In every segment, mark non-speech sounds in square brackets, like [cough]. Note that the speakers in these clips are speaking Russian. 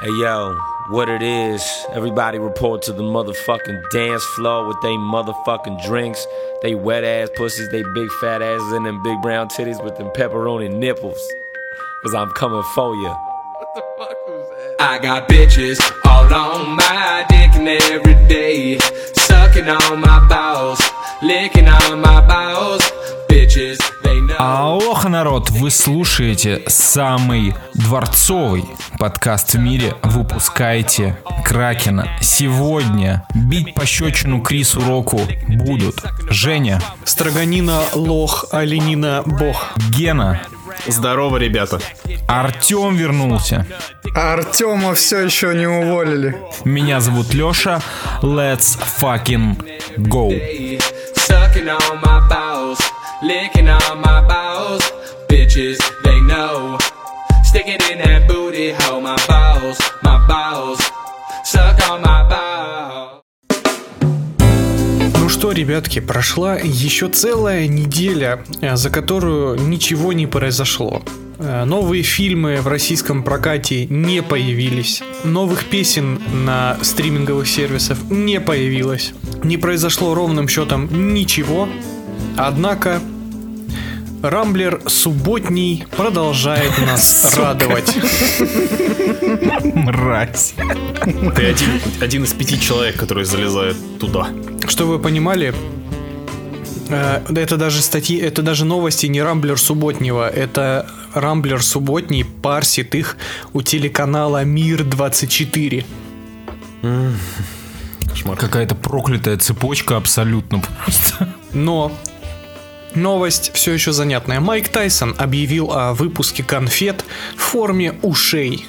Hey yo, what it is, everybody report to the motherfucking dance floor with they motherfucking drinks, they wet ass pussies, they big fat asses, and them big brown titties with them pepperoni nipples. Cause I'm coming for you. What the fuck was that? I got bitches all on my dick and every day, sucking on my balls, licking on my balls. Bitches, they know. Алоха, народ! Вы слушаете самый дворцовый подкаст в мире «Выпускайте Кракена». Сегодня бить пощечину Крису Року будут Женя, Строганина, лох, оленина, бог. Гена, Здорово, ребята. Артем вернулся. А Артема все еще не уволили. Меня зовут Леша. Let's fucking go. Sucking on my balls, licking on my balls. Bitches, they know. Stick it in that booty hole, my balls, my balls. Suck on my balls. Ну что, ребятки, прошла еще целая неделя, э, за которую ничего не произошло. Э, Новые фильмы в российском прокате не появились. Новых песен на стриминговых сервисах не появилось. Не произошло ровным счетом ничего. Однако Рамблер субботний продолжает нас [laughs] радовать. Мразь. Ты один, один из пяти человек, который залезает туда. Что вы понимали, э, это даже статьи, это даже новости не Рамблер субботнего, это Рамблер субботний парсит их у телеканала Мир 24. Кошмар. Какая-то проклятая цепочка абсолютно просто. Но новость все еще занятная. Майк Тайсон объявил о выпуске конфет в форме ушей.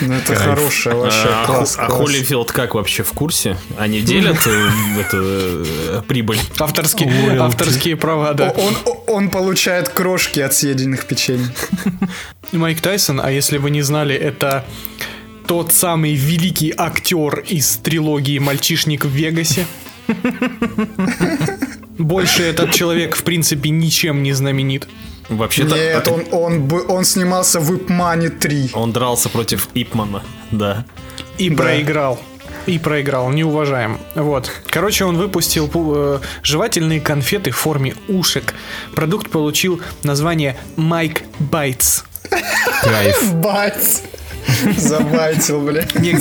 Ну это хорошая вообще А, класс. а класс. Холлифилд как вообще в курсе? Они делят э, эту э, прибыль? Авторские, авторские права, да. Он, он получает крошки от съеденных печенье. Майк Тайсон, а если вы не знали, это тот самый великий актер из трилогии «Мальчишник в Вегасе». Больше этот человек, в принципе, ничем не знаменит. Вообще-то Нет, это- он, он, бы- он снимался в Ипмане 3. он дрался против Ипмана, да. И проиграл. И проиграл, не уважаем. Вот. Короче, он выпустил пу- э, жевательные конфеты в форме ушек. Продукт получил название Майк Байтс. Кайф. [laughs] Бать. Забайтил, бля. Не,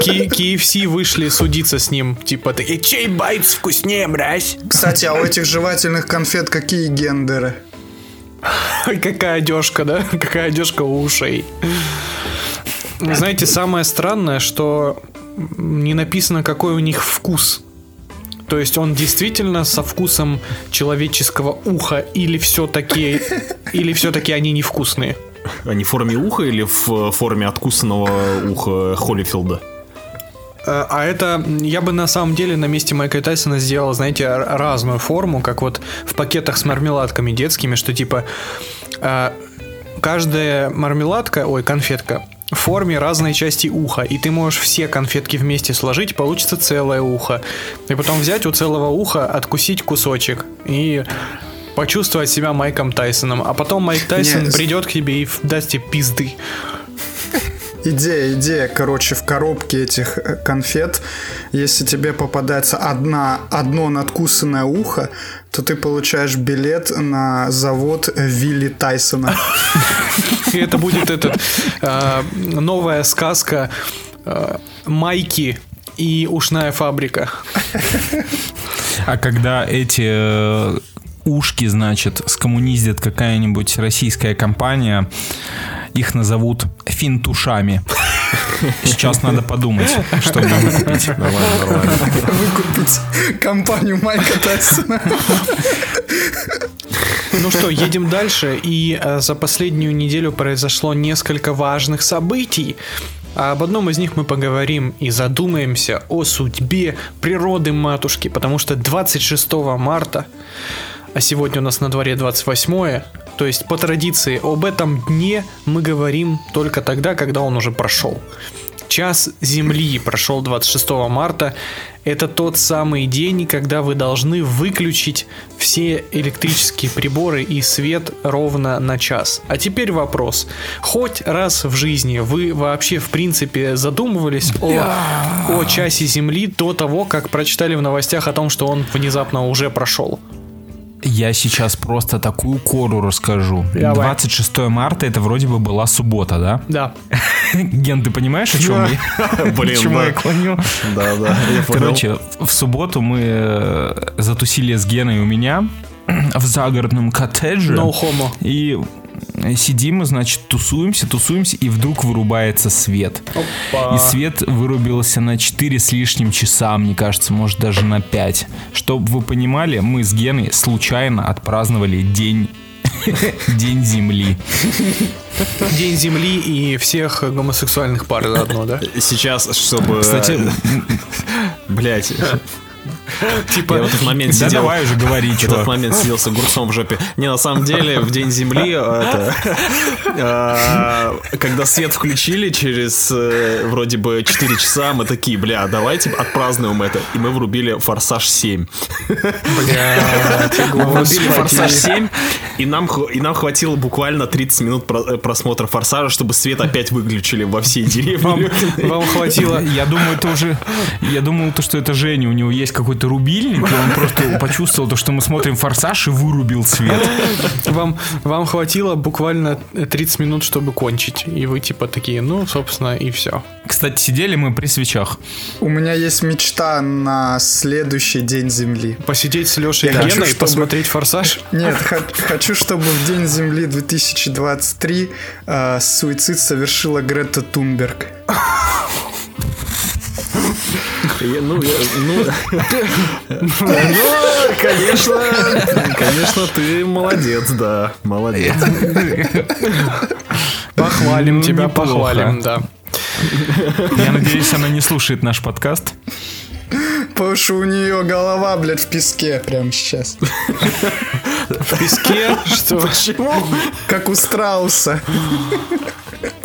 Ки- KFC вышли судиться с ним. Типа, такие, чей Байтс вкуснее, мразь? Кстати, а у этих жевательных конфет какие гендеры? [laughs] Какая одежка, да? Какая одежка у ушей. Знаете, самое странное, что не написано, какой у них вкус. То есть он действительно со вкусом человеческого уха или все-таки или все-таки они невкусные? Они в форме уха или в э, форме откусанного уха Холлифилда? Э, А это я бы на самом деле на месте Майка Тайсона сделал, знаете, разную форму, как вот в пакетах с мармеладками детскими, что типа э, каждая мармеладка, ой, конфетка в форме разной части уха, и ты можешь все конфетки вместе сложить, получится целое ухо. И потом взять у целого уха, откусить кусочек и почувствовать себя Майком Тайсоном. А потом Майк Тайсон Не, с- придет к тебе и даст тебе пизды. Идея, идея, короче, в коробке этих э, конфет, если тебе попадается одна, одно надкусанное ухо, то ты получаешь билет на завод Вилли Тайсона. [laughs] И это будет этот э, новая сказка э, Майки и ушная фабрика. А когда эти ушки, значит, скоммуниздит какая-нибудь российская компания, их назовут финтушами. Сейчас надо подумать, что нам купить. Нормально, нормально. Выкупить компанию Майка Тайсона. Ну что, едем дальше. И э, за последнюю неделю произошло несколько важных событий. А об одном из них мы поговорим и задумаемся о судьбе природы матушки, потому что 26 марта, а сегодня у нас на дворе 28 то есть по традиции об этом дне мы говорим только тогда, когда он уже прошел. Час Земли прошел 26 марта. Это тот самый день, когда вы должны выключить все электрические приборы и свет ровно на час. А теперь вопрос. Хоть раз в жизни вы вообще в принципе задумывались о, о часе Земли до того, как прочитали в новостях о том, что он внезапно уже прошел? Я сейчас просто такую кору расскажу. Давай. 26 марта это вроде бы была суббота, да? Да. [laughs] Ген, ты понимаешь, о чем я? [laughs] Блин, К чему да. я клоню? Да, да. Короче, в субботу мы э, затусили с Геной у меня в загородном коттедже. No homo. И сидим мы, значит, тусуемся, тусуемся, и вдруг вырубается свет. И свет вырубился на 4 с лишним часа, мне кажется, может даже на 5. Чтобы вы понимали, мы с Геной случайно отпраздновали день [laughs] День Земли. День Земли и всех гомосексуальных пар заодно, да? Сейчас, чтобы... Кстати, Блять. [laughs] [laughs] Типа, я в этот момент да сидел... давай уже говори, В этот момент сидел с огурцом в жопе. Не, на самом деле, в День Земли, это, [laughs] э, когда свет включили через э, вроде бы 4 часа, мы такие, бля, давайте отпразднуем это. И мы врубили «Форсаж 7». Мы врубили «Форсаж 7», и нам, и нам хватило буквально 30 минут про- э, просмотра «Форсажа», чтобы свет опять выключили во всей Вам, деревне. вам хватило Я думаю, это уже... Я думал, то, что это Женя, у него есть какой-то рубильник, и он просто почувствовал то, что мы смотрим «Форсаж» и вырубил свет. Вам, вам хватило буквально 30 минут, чтобы кончить. И вы типа такие, ну, собственно, и все. Кстати, сидели мы при свечах. У меня есть мечта на следующий день Земли. Посидеть с Лешей Я и Геной, чтобы- посмотреть форсаж. Нет, хочу, чтобы в День Земли 2023 э, суицид совершила Грета Тунберг. Я- Ну, я- ну, [laughs] ну, конечно, конечно, ты молодец, да, молодец. [laughs] Похвалим Ну, тебя, неплохо. похвалим, да. Я надеюсь, она не слушает наш подкаст. Потому что у нее голова, блядь, в песке прямо сейчас. В песке, что? Почему? Как у страуса.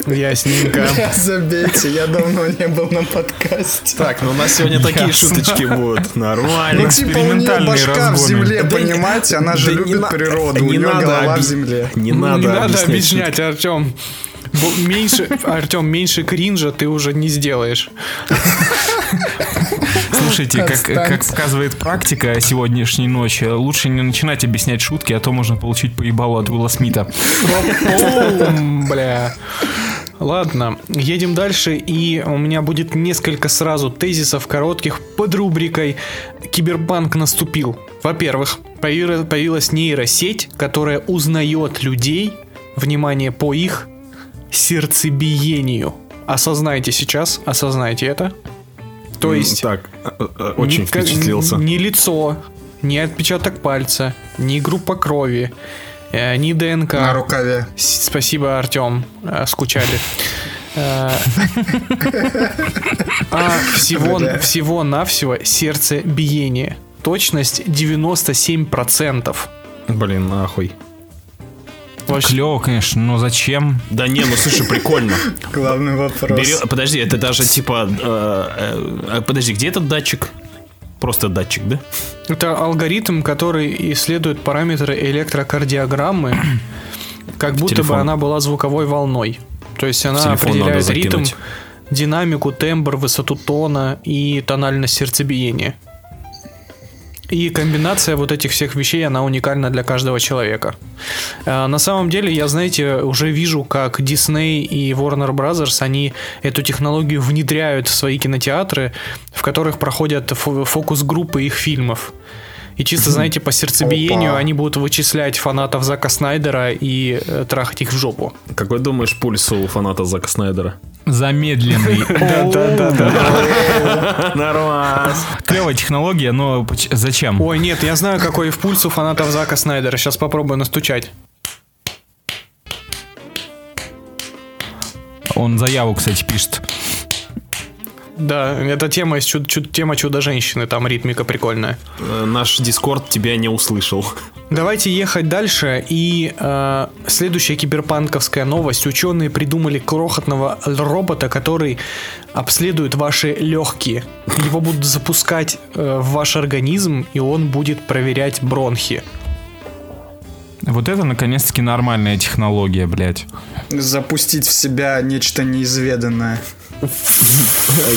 Ясненько. [laughs] Забейте, я давно не был на подкасте. Так, ну у нас сегодня такие шуточки будут. Ну, Нормально. типа, у нее башка в земле, понимаете? Она же любит на- природу, у не нее надо голова в земле. Не надо не надо объяснять Артем. Меньше, Артем, меньше кринжа ты уже не сделаешь. Слушайте, как, как показывает практика сегодняшней ночи, лучше не начинать объяснять шутки, а то можно получить поебалу от Уилла Смита. Бля. Ладно, едем дальше, и у меня будет несколько сразу тезисов коротких под рубрикой «Киберпанк наступил». Во-первых, появи- появилась нейросеть, которая узнает людей, внимание, по их сердцебиению. Осознайте сейчас, осознайте это. То есть... Так, э, э, очень ни как- впечатлился. Ни лицо, ни отпечаток пальца, ни группа крови, э, ни ДНК. На рукаве. Спасибо, Артем. Скучали. А всего-навсего сердцебиение. Точность 97%. Блин, нахуй. Вообще, Клево, конечно, но зачем? Да не, ну слушай, прикольно. [laughs] Главный вопрос. Берё- Подожди, это даже типа... э, э, Подожди, где этот датчик? Просто датчик, да? Это алгоритм, который исследует параметры электрокардиограммы, как будто бы телефон. она была звуковой волной. То есть она определяет ритм, динамику, тембр, высоту тона и тональность сердцебиения. И комбинация вот этих всех вещей, она уникальна для каждого человека. Э, На самом деле, я, знаете, уже вижу, как Disney и Warner Brothers, они эту технологию внедряют в свои кинотеатры, в которых проходят фо- фокус-группы их фильмов. И чисто, знаете, по сердцебиению Опа. они будут вычислять фанатов Зака Снайдера и э, трахать их в жопу. Какой думаешь пульс у фаната Зака Снайдера? Замедленный. [laughs] [laughs] Нормально. Клевая технология, но зачем? Ой, нет, я знаю, какой в пульс у фанатов Зака Снайдера. Сейчас попробую настучать. Он заяву, кстати, пишет. Да, это тема чуд- чуд- тема чудо-женщины, там ритмика прикольная. Э, Наш Дискорд тебя не услышал. Давайте ехать дальше. И э, следующая киберпанковская новость. Ученые придумали крохотного робота, который обследует ваши легкие. Его будут запускать э, в ваш организм, и он будет проверять бронхи. Вот это, наконец-таки, нормальная технология, блядь. Запустить в себя нечто неизведанное.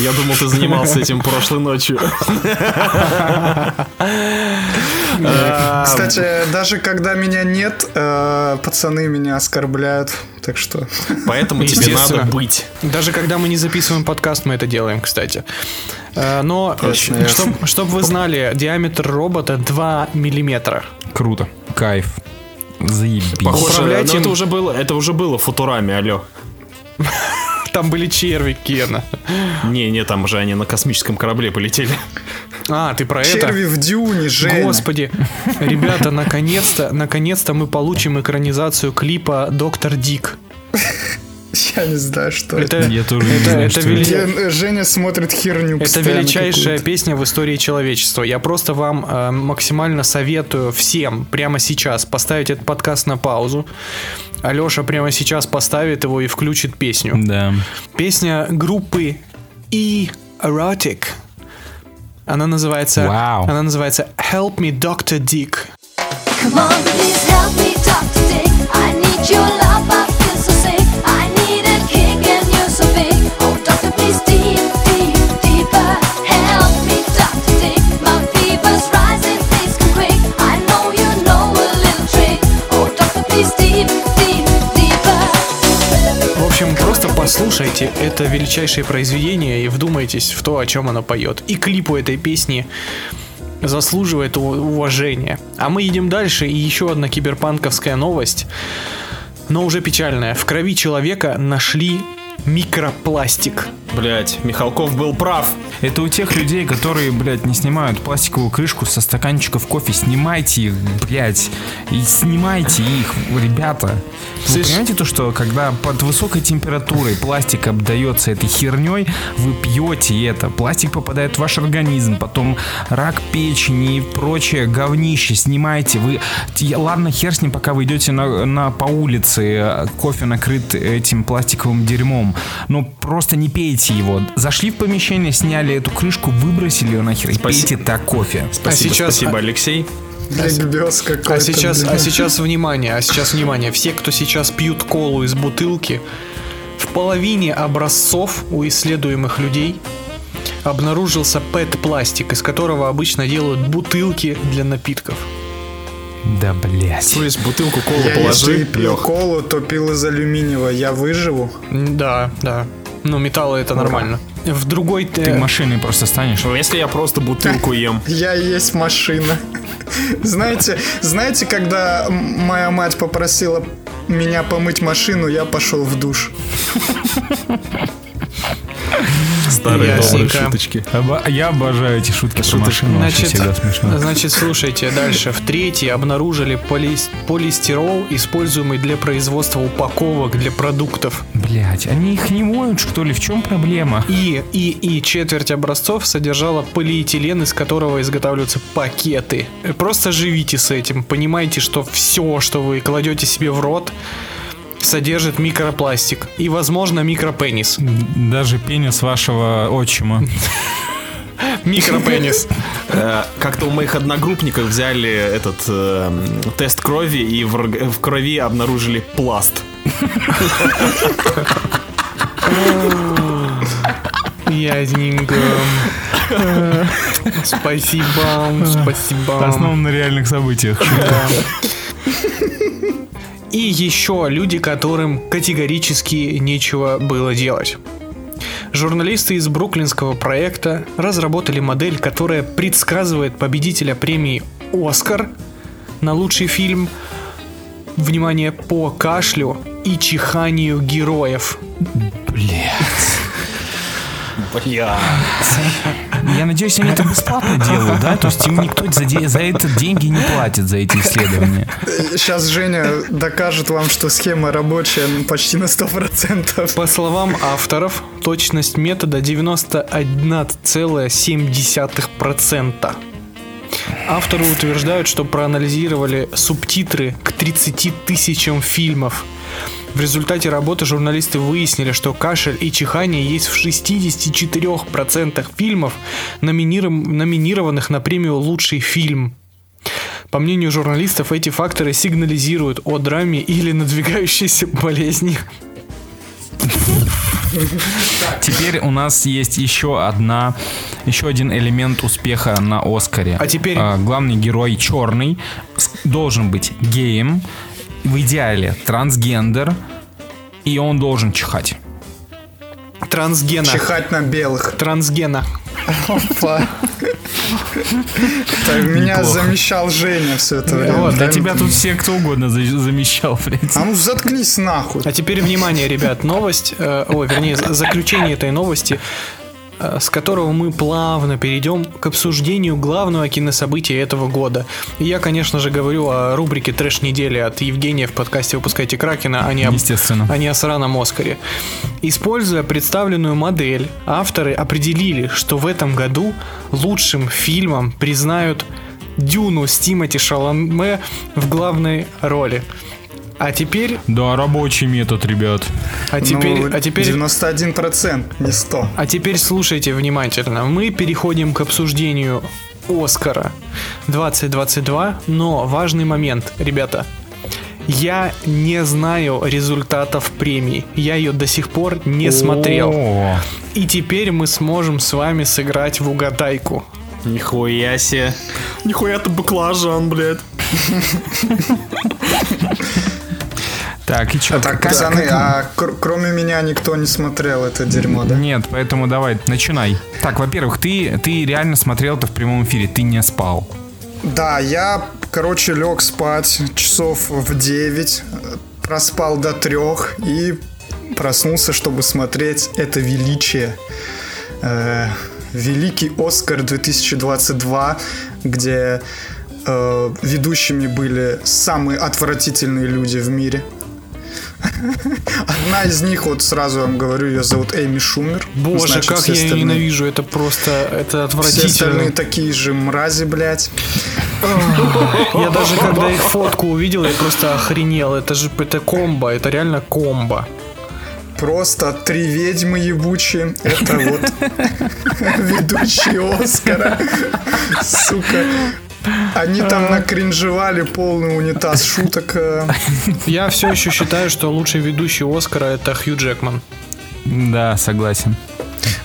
Я думал, ты занимался этим прошлой ночью. Кстати, даже когда меня нет, э, пацаны меня оскорбляют. Так что... Поэтому тебе Естественно. надо быть. Даже когда мы не записываем подкаст, мы это делаем, кстати. Э, Но, ясно. чтобы вы знали, диаметр робота 2 миллиметра. Круто. Кайф. Заебись. Похоже, им- это уже было, это уже было в Футураме, алло. Там были черви, Кена. Не, не, там же они на космическом корабле полетели. А, ты про это? Черви в дюне, Женя. Господи, ребята, наконец-то, наконец-то мы получим экранизацию клипа Доктор Дик. Я не знаю, что это. Это, Я тоже не это, знаю, это что вели- Ген- Женя смотрит херню это величайшая какую-то. песня в истории человечества. Я просто вам э, максимально советую всем прямо сейчас поставить этот подкаст на паузу. Алеша прямо сейчас поставит его и включит песню. Да. Песня группы E Erotic. Она называется, Вау. она называется Help Me Dr. Dick. Come on, please help me, Dr. Dick. I need your love, послушайте это величайшее произведение и вдумайтесь в то, о чем оно поет. И клип у этой песни заслуживает уважения. А мы едем дальше, и еще одна киберпанковская новость, но уже печальная. В крови человека нашли микропластик. Блять, Михалков был прав. Это у тех людей, которые, блядь, не снимают пластиковую крышку со стаканчиков кофе. Снимайте их, блядь. И снимайте их, ребята. Вы понимаете то, что когда под высокой температурой пластик обдается этой херней, вы пьете это. Пластик попадает в ваш организм, потом рак печени и прочее говнище. Снимайте. Вы, ладно, хер с ним, пока вы идете на, на- по улице, э, кофе накрыт этим пластиковым дерьмом. Но просто не пейте его. Зашли в помещение, сняли эту крышку, выбросили ее нахер и Спасибо. пейте так кофе. Спасибо, сейчас- спасибо, Алексей. Ликбез какой-то. А сейчас, а сейчас внимание, а сейчас внимание. Все, кто сейчас пьют колу из бутылки, в половине образцов у исследуемых людей обнаружился ПЭТ-пластик, из которого обычно делают бутылки для напитков. Да, блядь. То есть бутылку колы Я если положи, пил Лех. колу, то пил из алюминиевого. Я выживу. Да, да. Ну, металлы это нормально. В другой... Ты э, машиной просто станешь. Ну, Если я просто бутылку [laughs] ем. Я есть машина. [laughs] Знаете, знаете, когда моя мать попросила меня помыть машину, я пошел в душ. [laughs] Старые добрые Ясненько. шуточки. Оба- Я обожаю эти шутки про машину. Вообще Значит, всегда смешно. значит, слушайте, дальше. В третьей обнаружили полис- полистирол, используемый для производства упаковок для продуктов. Блять, они их не моют, что ли? В чем проблема? И, и, и четверть образцов содержала полиэтилен, из которого изготавливаются пакеты. Просто живите с этим. Понимайте, что все, что вы кладете себе в рот, содержит микропластик. И, возможно, микропенис. Даже пенис вашего отчима. Микропенис. Э, Как-то у моих одногруппников взяли этот э, тест крови и в, крови обнаружили пласт. Ясненько. Спасибо, спасибо. Основан на реальных событиях. И еще люди, которым категорически нечего было делать. Журналисты из бруклинского проекта разработали модель, которая предсказывает победителя премии «Оскар» на лучший фильм, внимание, по кашлю и чиханию героев. Блять. Бля. Я надеюсь, они это [laughs] бесплатно делают, да? То есть им никто за, де- за это деньги не платит, за эти исследования. Сейчас Женя докажет вам, что схема рабочая почти на 100%. По словам авторов, точность метода 91,7%. Авторы утверждают, что проанализировали субтитры к 30 тысячам фильмов. В результате работы журналисты выяснили, что кашель и чихание есть в 64% фильмов, номиниров- номинированных на премию «Лучший фильм». По мнению журналистов, эти факторы сигнализируют о драме или надвигающейся [laughs] болезни. Теперь у нас есть еще одна, еще один элемент успеха на Оскаре. А теперь- А, главный герой черный должен быть геем, в идеале трансгендер, и он должен чихать. Трансгена. Чихать на белых. Трансгена. Опа. Так, Меня Неплохо. замещал Женя все это время. Вот, да? а тебя тут все кто угодно за- замещал, блядь. А ну заткнись нахуй. А теперь внимание, ребят, новость, э, ой, вернее, за- заключение этой новости, с которого мы плавно перейдем к обсуждению главного кинособытия этого года. И я, конечно же, говорю о рубрике «Трэш недели» от Евгения в подкасте «Выпускайте Кракена», а не, об- Естественно. а не о сраном Оскаре. Используя представленную модель, авторы определили, что в этом году лучшим фильмом признают «Дюну» с Тимоти Шаломе в главной роли. А теперь, Да, рабочий метод, ребят. а теперь, Ну, а теперь 91%, не 100. а теперь слушайте внимательно. Мы переходим к обсуждению Оскара 2022, но важный момент, ребята. Я не знаю результатов премии. Я ее до сих пор не смотрел. О, И теперь мы сможем с вами сыграть в угадайку. Нихуя себе. Нихуя ты баклажан, блядь. [laughs] Так, и что? Так, пацаны, а кр- кроме меня никто не смотрел это дерьмо, да? Нет, поэтому давай, начинай. Так, во-первых, ты, ты реально смотрел это в прямом эфире, ты не спал. Да, я, короче, лег спать часов в 9, э, проспал до трех и проснулся, чтобы смотреть это величие. Э, Великий Оскар 2022, где э, ведущими были самые отвратительные люди в мире. [laughs] Одна из них, вот сразу вам говорю, ее зовут Эми Шумер. Боже, Значит, как я ее ненавижу. Это просто, это Все остальные отвратительно. такие же мрази, блядь. Я даже когда их фотку увидел, я просто охренел. Это же это комбо, это реально комбо. Просто три ведьмы ебучие. Это вот [laughs] [laughs] ведущие Оскара. Сука. Они там накринжевали полный унитаз шуток. э. Я все еще считаю, что лучший ведущий Оскара это Хью Джекман. Да, согласен.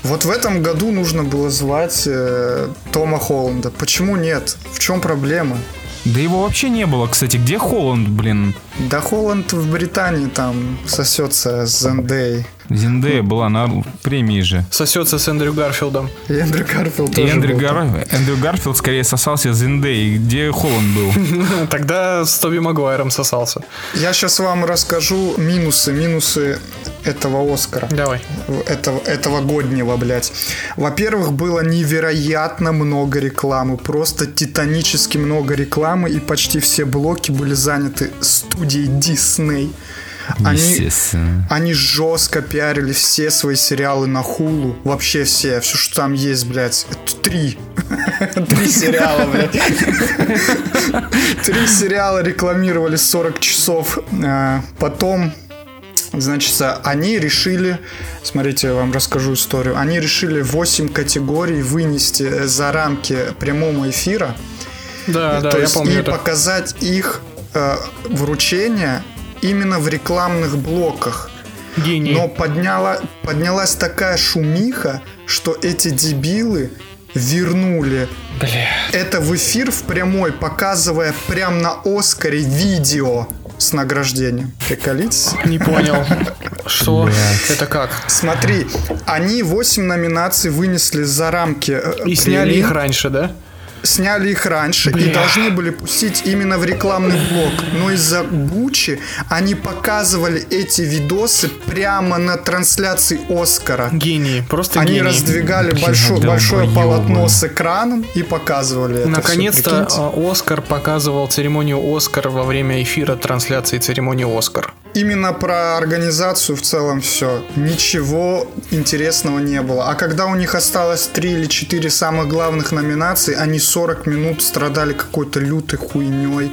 Вот в этом году нужно было звать э, Тома Холланда. Почему нет? В чем проблема? Да его вообще не было, кстати. Где Холланд, блин? Да Холланд в Британии там сосется с Зендей. Зендея была на премии же. Сосется с Эндрю Гарфилдом. И Эндрю Гарфилд тоже Эндрю, был там. Гар... Эндрю Гарфилд скорее сосался с Зендеей. Где Холланд был? [laughs] Тогда с Тоби Магуайром сосался. Я сейчас вам расскажу минусы, минусы этого Оскара. Давай. этого, этого годнего, блядь. Во-первых, было невероятно много рекламы, просто титанически много рекламы, и почти все блоки были заняты студией Disney. Они, они жестко пиарили все свои сериалы на Хулу. Вообще все. Все, что там есть, блядь. Это Три. [laughs] Три сериала, блядь. Три сериала рекламировали 40 часов. А, Потом Значит, они решили, смотрите, я вам расскажу историю. Они решили 8 категорий вынести э, за рамки прямого эфира. Да, да, я есть помню и это. показать их э, вручение именно в рекламных блоках. Гений. Но подняла, поднялась такая шумиха, что эти дебилы вернули Бля. это в эфир в прямой, показывая прям на Оскаре видео с награждением. Приколитесь? Не понял. [laughs] Что? Это как? Смотри, они 8 номинаций вынесли за рамки э, И сняли их раньше, да? Сняли их раньше и Бля. должны были пустить именно в рекламный блок. Но из-за Бучи они показывали эти видосы прямо на трансляции Оскара. Гений. Просто Они гений. раздвигали Бля, большое, большое долбоёбы. полотно с экраном и показывали Наконец-то а, Оскар показывал церемонию Оскар во время эфира трансляции церемонии Оскар. Именно про организацию в целом все. Ничего интересного не было. А когда у них осталось 3 или 4 самых главных номинаций, они 40 минут страдали какой-то лютой хуйней.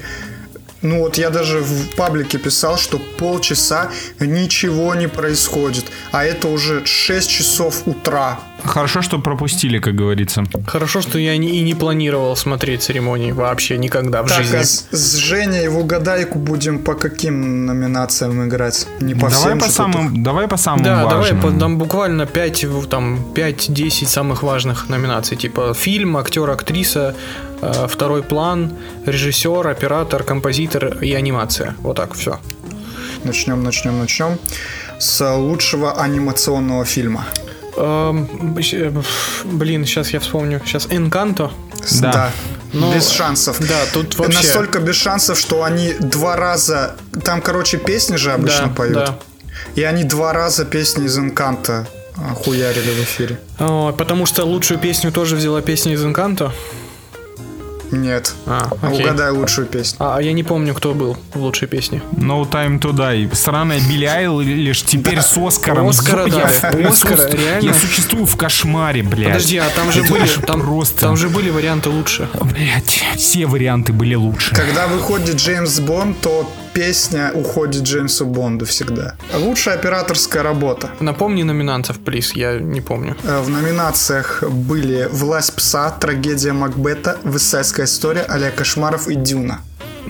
Ну вот я даже в паблике писал, что полчаса ничего не происходит. А это уже 6 часов утра. Хорошо, что пропустили, как говорится. Хорошо, что я не- и не планировал смотреть церемонии вообще никогда в Так, жизни. а с, с Женей в угадайку будем по каким номинациям играть? Не по давай всем по самым, давай по самым Да, давай, важным. по- там буквально 5, там 5-10 самых важных номинаций, типа фильм, актер, актриса, э, второй план, режиссер, оператор, композитор и анимация. Вот так, все. Начнем, начнем, начнем. С лучшего анимационного фильма. Блин, сейчас я вспомню. Сейчас Энканто. Да. Да. Ну, без шансов. да, тут вообще- Настолько без шансов, что они два раза... Там, короче, песни же обычно Да, поют. да. И они два раза песни из Инканта а, хуярили в эфире. О, потому что лучшую песню тоже взяла песня из Энканто. Нет. А, окей. Угадай лучшую песню. А я не помню, кто был в лучшей песне. No Time to Die. Сраная Билли Айлиш теперь с Оскаром. Оскара, я, да. в- Оскара, реально? я существую в кошмаре, блядь. Подожди, а там же были, там, просто... там же были варианты лучше. Блядь, все варианты были лучше. Когда выходит Джеймс Бонд, то песня уходит Джеймсу Бонду всегда. Лучшая операторская работа. Напомни номинантов, плиз, я не помню. Э, В номинациях были «Власть пса», «Трагедия Макбета», «Высайская история», «Аля Кошмаров» и «Дюна».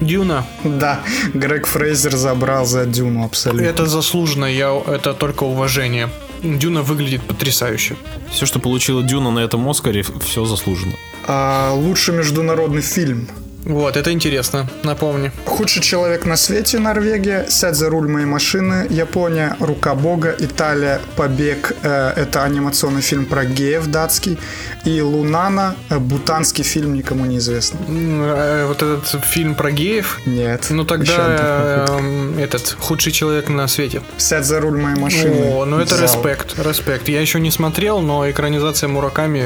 Дюна, Да, Грег Фрейзер забрал за Дюну абсолютно. это заслуженно, я, это только уважение. Дюна выглядит потрясающе. Все, что получила Дюна на этом Оскаре, все заслужено. А, лучший международный фильм. Вот, это интересно, напомни. Худший человек на свете Норвегия, Сядь за руль моей машины, Япония, Рука Бога, Италия, Побег, э, это анимационный фильм про геев датский, и Лунана, э, бутанский фильм никому не известный. Э, Вот этот фильм про геев. Нет. Ну тогда э, этот худший человек на свете. Сядь за руль моей машины. О, ну это Зал. респект, респект. Я еще не смотрел, но экранизация Мураками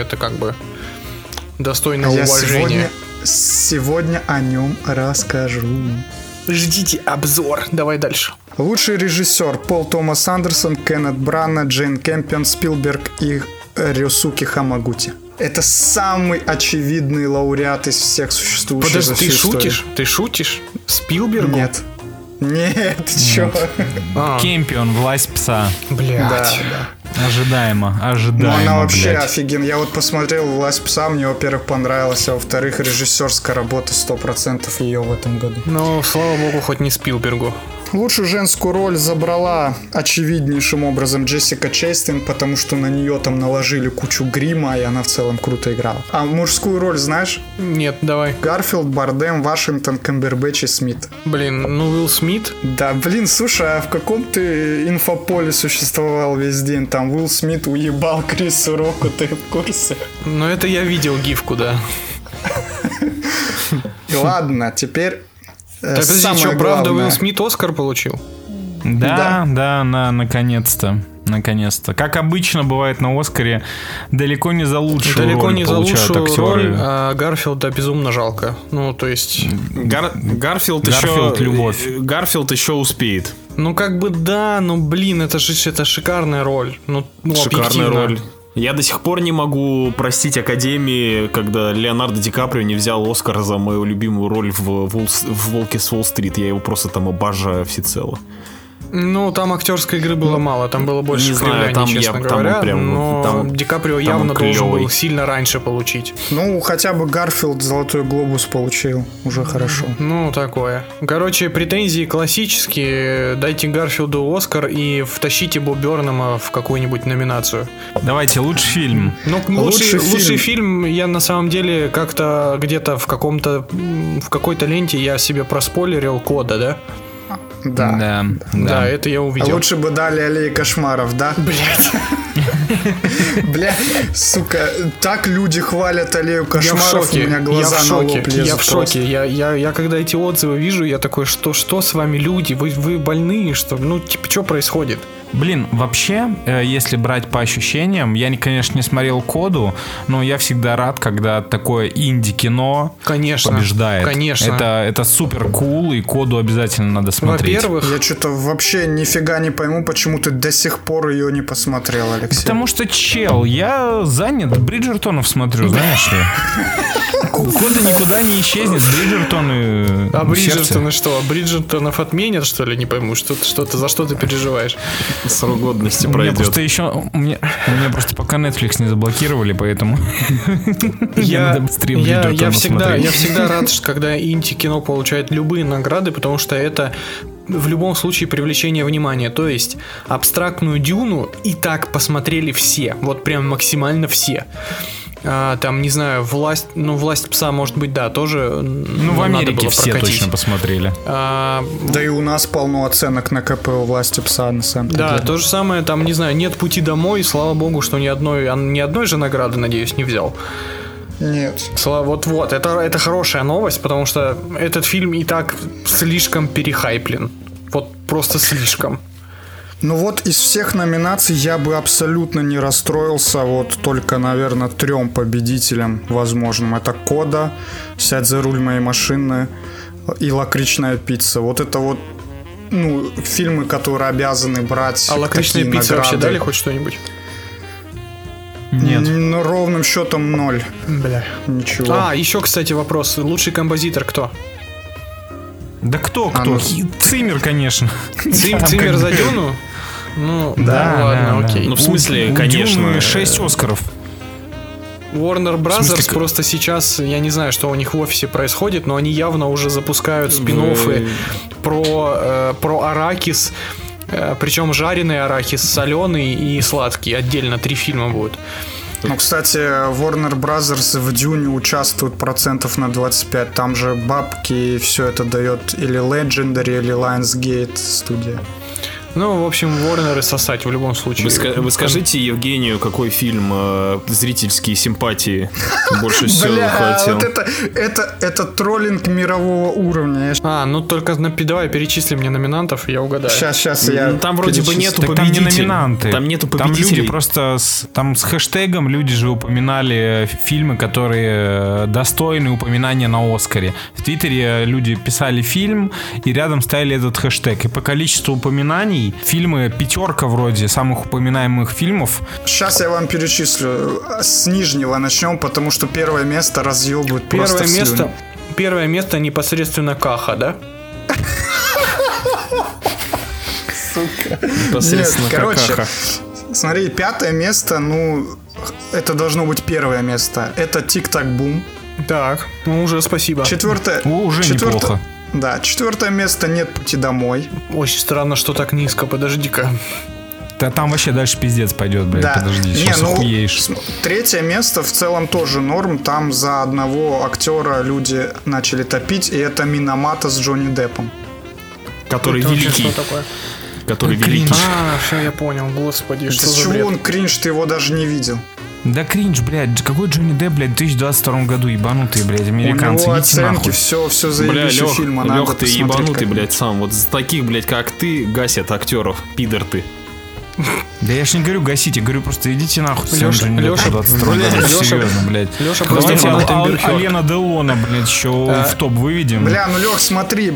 это как бы достойно А Я уважения. сегодня, сегодня о нем расскажу. Ждите обзор. Давай дальше. Лучший режиссер Пол Томас Андерсон, Кеннет Брана, Джейн Кемпион, Спилберг и Рюсуки Хамагути. Это самый очевидный лауреат из всех существующих Подожди, за ты историю. шутишь? Ты шутишь? Спилбергу? Нет. Нет, ты чё? А, Кемпион, власть пса. блядь. Да, да. Ожидаемо, Ну ожидаемо, она вообще блядь. офиген. Я вот посмотрел «Власть пса», мне, во-первых, понравилось, а во-вторых, режиссерская работа 100% ее в этом году. Ну, слава богу, хоть не Спилбергу. Лучшую женскую роль забрала очевиднейшим образом Джессика Честин, потому что на нее там наложили кучу грима, и она в целом круто играла. А мужскую роль знаешь? Нет, давай. Гарфилд, Бардем, Вашингтон, Камбербэтч и Смит. Блин, ну Уилл Смит. Да, блин, слушай, а в каком ты инфополе существовал весь день? Там Уилл Смит уебал Крису Року, ты в курсе? Ну это я видел гифку, да. Ладно, теперь Так, подожди, что, правда. Уилл Смит Оскар получил? Да, да, на, наконец-то. Наконец-то. Как обычно бывает на Оскаре, далеко не за лучшую Далеко роль не за лучшую актеры. роль, а Гарфилда безумно жалко. Ну, то есть... Гар- Гарфилд, Гарфилд еще... любовь. э, Гарфилд еще успеет. Ну, как бы да, но, блин, это же это шикарная роль. Ну, ну, Шикарная объективно. роль. Я до сих пор не могу простить Академии, когда Леонардо Ди Каприо не взял Оскар за мою любимую роль в, Вулс- в «Волке с Уолл-стрит». Я его просто там обожаю всецело. Ну, там актерской игры было мало, там было больше не знаю, там честно я- там говоря. он прям- но там- Ди Каприо там явно должен был сильно раньше получить. Ну, хотя бы Гарфилд золотой глобус получил. Уже хорошо. Ну, такое. Короче, претензии классические. Дайте Гарфилду Оскар и втащите Бо Бёрнама в какую-нибудь номинацию. Давайте, лучший фильм. Ну, Лучший лучший, фильм. лучший фильм я на самом деле как-то где-то в каком-то в какой-то ленте я себе проспойлерил кода, да? Да. Да, Да, да. это я А увидел. лучше бы дали аллеи кошмаров, да? Блять. [laughs] Бля, сука, так люди хвалят аллею Я в кошмаров, шоке. у меня глаза я в шоке. я в шоке. Я, я, я когда эти отзывы вижу, я такой, что, что с вами люди? Вы, вы больные, что? Ну, типа, что происходит? Блин, вообще, э, если брать по ощущениям, я, не- конечно, не смотрел коду, но я всегда рад, когда такое инди-кино Конечно, побеждает. конечно. Это, это супер кул, и коду обязательно надо смотреть. Во-первых, Я что-то вообще нифига не пойму, почему ты до сих пор ее не посмотрел, Алексей. Потому что, чел, я занят, Бриджертонов смотрю, [laughs] знаешь ли. Кода никуда не исчезнет, Бриджертоны а. Бриджертоны что? Бриджертонов отменят, что ли? Не пойму, что, что ты, за что ты переживаешь? Срок годности У меня пройдет. просто еще, у меня, у меня просто пока Netflix не заблокировали, поэтому [laughs] Я, я, я всегда, я всегда рад, что когда инди-кино получает любые награды, потому что это в любом случае привлечение внимания. То есть абстрактную дюну и так посмотрели все. Вот прям максимально все. А, там, не знаю, власть, ну, власть пса, может быть, да, тоже. Ну, в Америке все точно посмотрели. А, Да и у нас полно оценок на КП у власти пса, на самом да, деле. то же самое, там, не знаю, нет пути домой, слава богу, что ни одной, он ни одной же награды, надеюсь, не взял. Нет. Слава, вот-вот, это, это хорошая новость, потому что этот фильм и так слишком перехайплен. Вот просто слишком. Ну вот из всех номинаций я бы абсолютно не расстроился, вот только, наверное, трем победителям возможным. Это Кода, Сядь за руль моей машины и Лакричная пицца. Вот это вот ну, фильмы, которые обязаны брать А лакричные такие пиццы вообще награды. дали хоть что-нибудь? Нет. Ну, ровным счетом ноль. Бля. Ничего. А, еще, кстати, вопрос. Лучший композитор кто? Да кто, кто? ну- Хи- Циммер, конечно. [laughs] Цим, как за Дюну? Ну, Да, ну ладно, да, да. окей. Ну, в смысле, У- у конечно, Дюны э, 6 Оскаров. Warner Brothers смысле, как- просто сейчас, я не знаю, что у них в офисе происходит, но они явно уже запускают спин про, э, про арахис, э, причем жареный арахис, соленый и сладкий. Отдельно три фильма будут. Ну, кстати, Warner Brothers в Дюне участвует процентов на 25. Там же бабки и все это дает или Legendary, или Lionsgate студия. Ну, в общем, Warner сосать в любом случае. Вы, ска- вы скажите Евгению, какой фильм э, зрительские симпатии больше всего Бля, захватил? вот это, это, это троллинг мирового уровня. А, ну только на- давай перечисли мне номинантов, я угадаю. Сейчас, сейчас я там вроде бы нету Так там не победителей. номинанты. Там нету Там люди победителей. просто с, там с хэштегом люди же упоминали фильмы, которые э, достойны упоминания на Оскаре. В Твиттере люди писали фильм и рядом ставили этот хэштег. И по количеству упоминаний фильмы пятерка вроде самых упоминаемых фильмов. Сейчас я вам перечислю. С нижнего начнем, потому что первое место разъебывает просто Первое слюни. место, первое место непосредственно Каха, да? Непосредственно Нет, короче, какаха. Смотри, пятое место, ну, это должно быть первое место. Это Тик-Так-Бум. Так, ну уже спасибо. Четвертое... О, уже четвертое- неплохо. Да, четвертое место «Нет пути домой». Очень странно, что так низко, подожди-ка. Да там вообще дальше пиздец пойдет, блядь. Да. Подожди, Не, сейчас ну, охуеешь. Третье место в целом тоже норм. Там за одного актера люди начали топить, и это Миномата с Джонни Деппом. Который Это великий. что такое? Который Кринж. великий. А, все, я понял, господи, что С за чего бред? он кринж, ты его даже не видел? Да кринж, блядь. Какой Джонни Депп, блядь, в 2022 году ебанутые, блядь, У американцы. него Идите оценки, нахуй. все, все Бля, заебись у Лех, фильма. надо Лех, ты ебанутый, как- блядь, сам. Вот за таких, блядь, как ты, гасят актеров. Пидор ты. Да я ж не говорю гасите, говорю просто идите нахуй. с Лёша, Джонни Деппом Лёша, 22 блядь, года, Лёша, серьезно, блядь. Просто Давайте. Алена Делона, блядь, еще в топ выведем. Бля, ну Лех, смотри,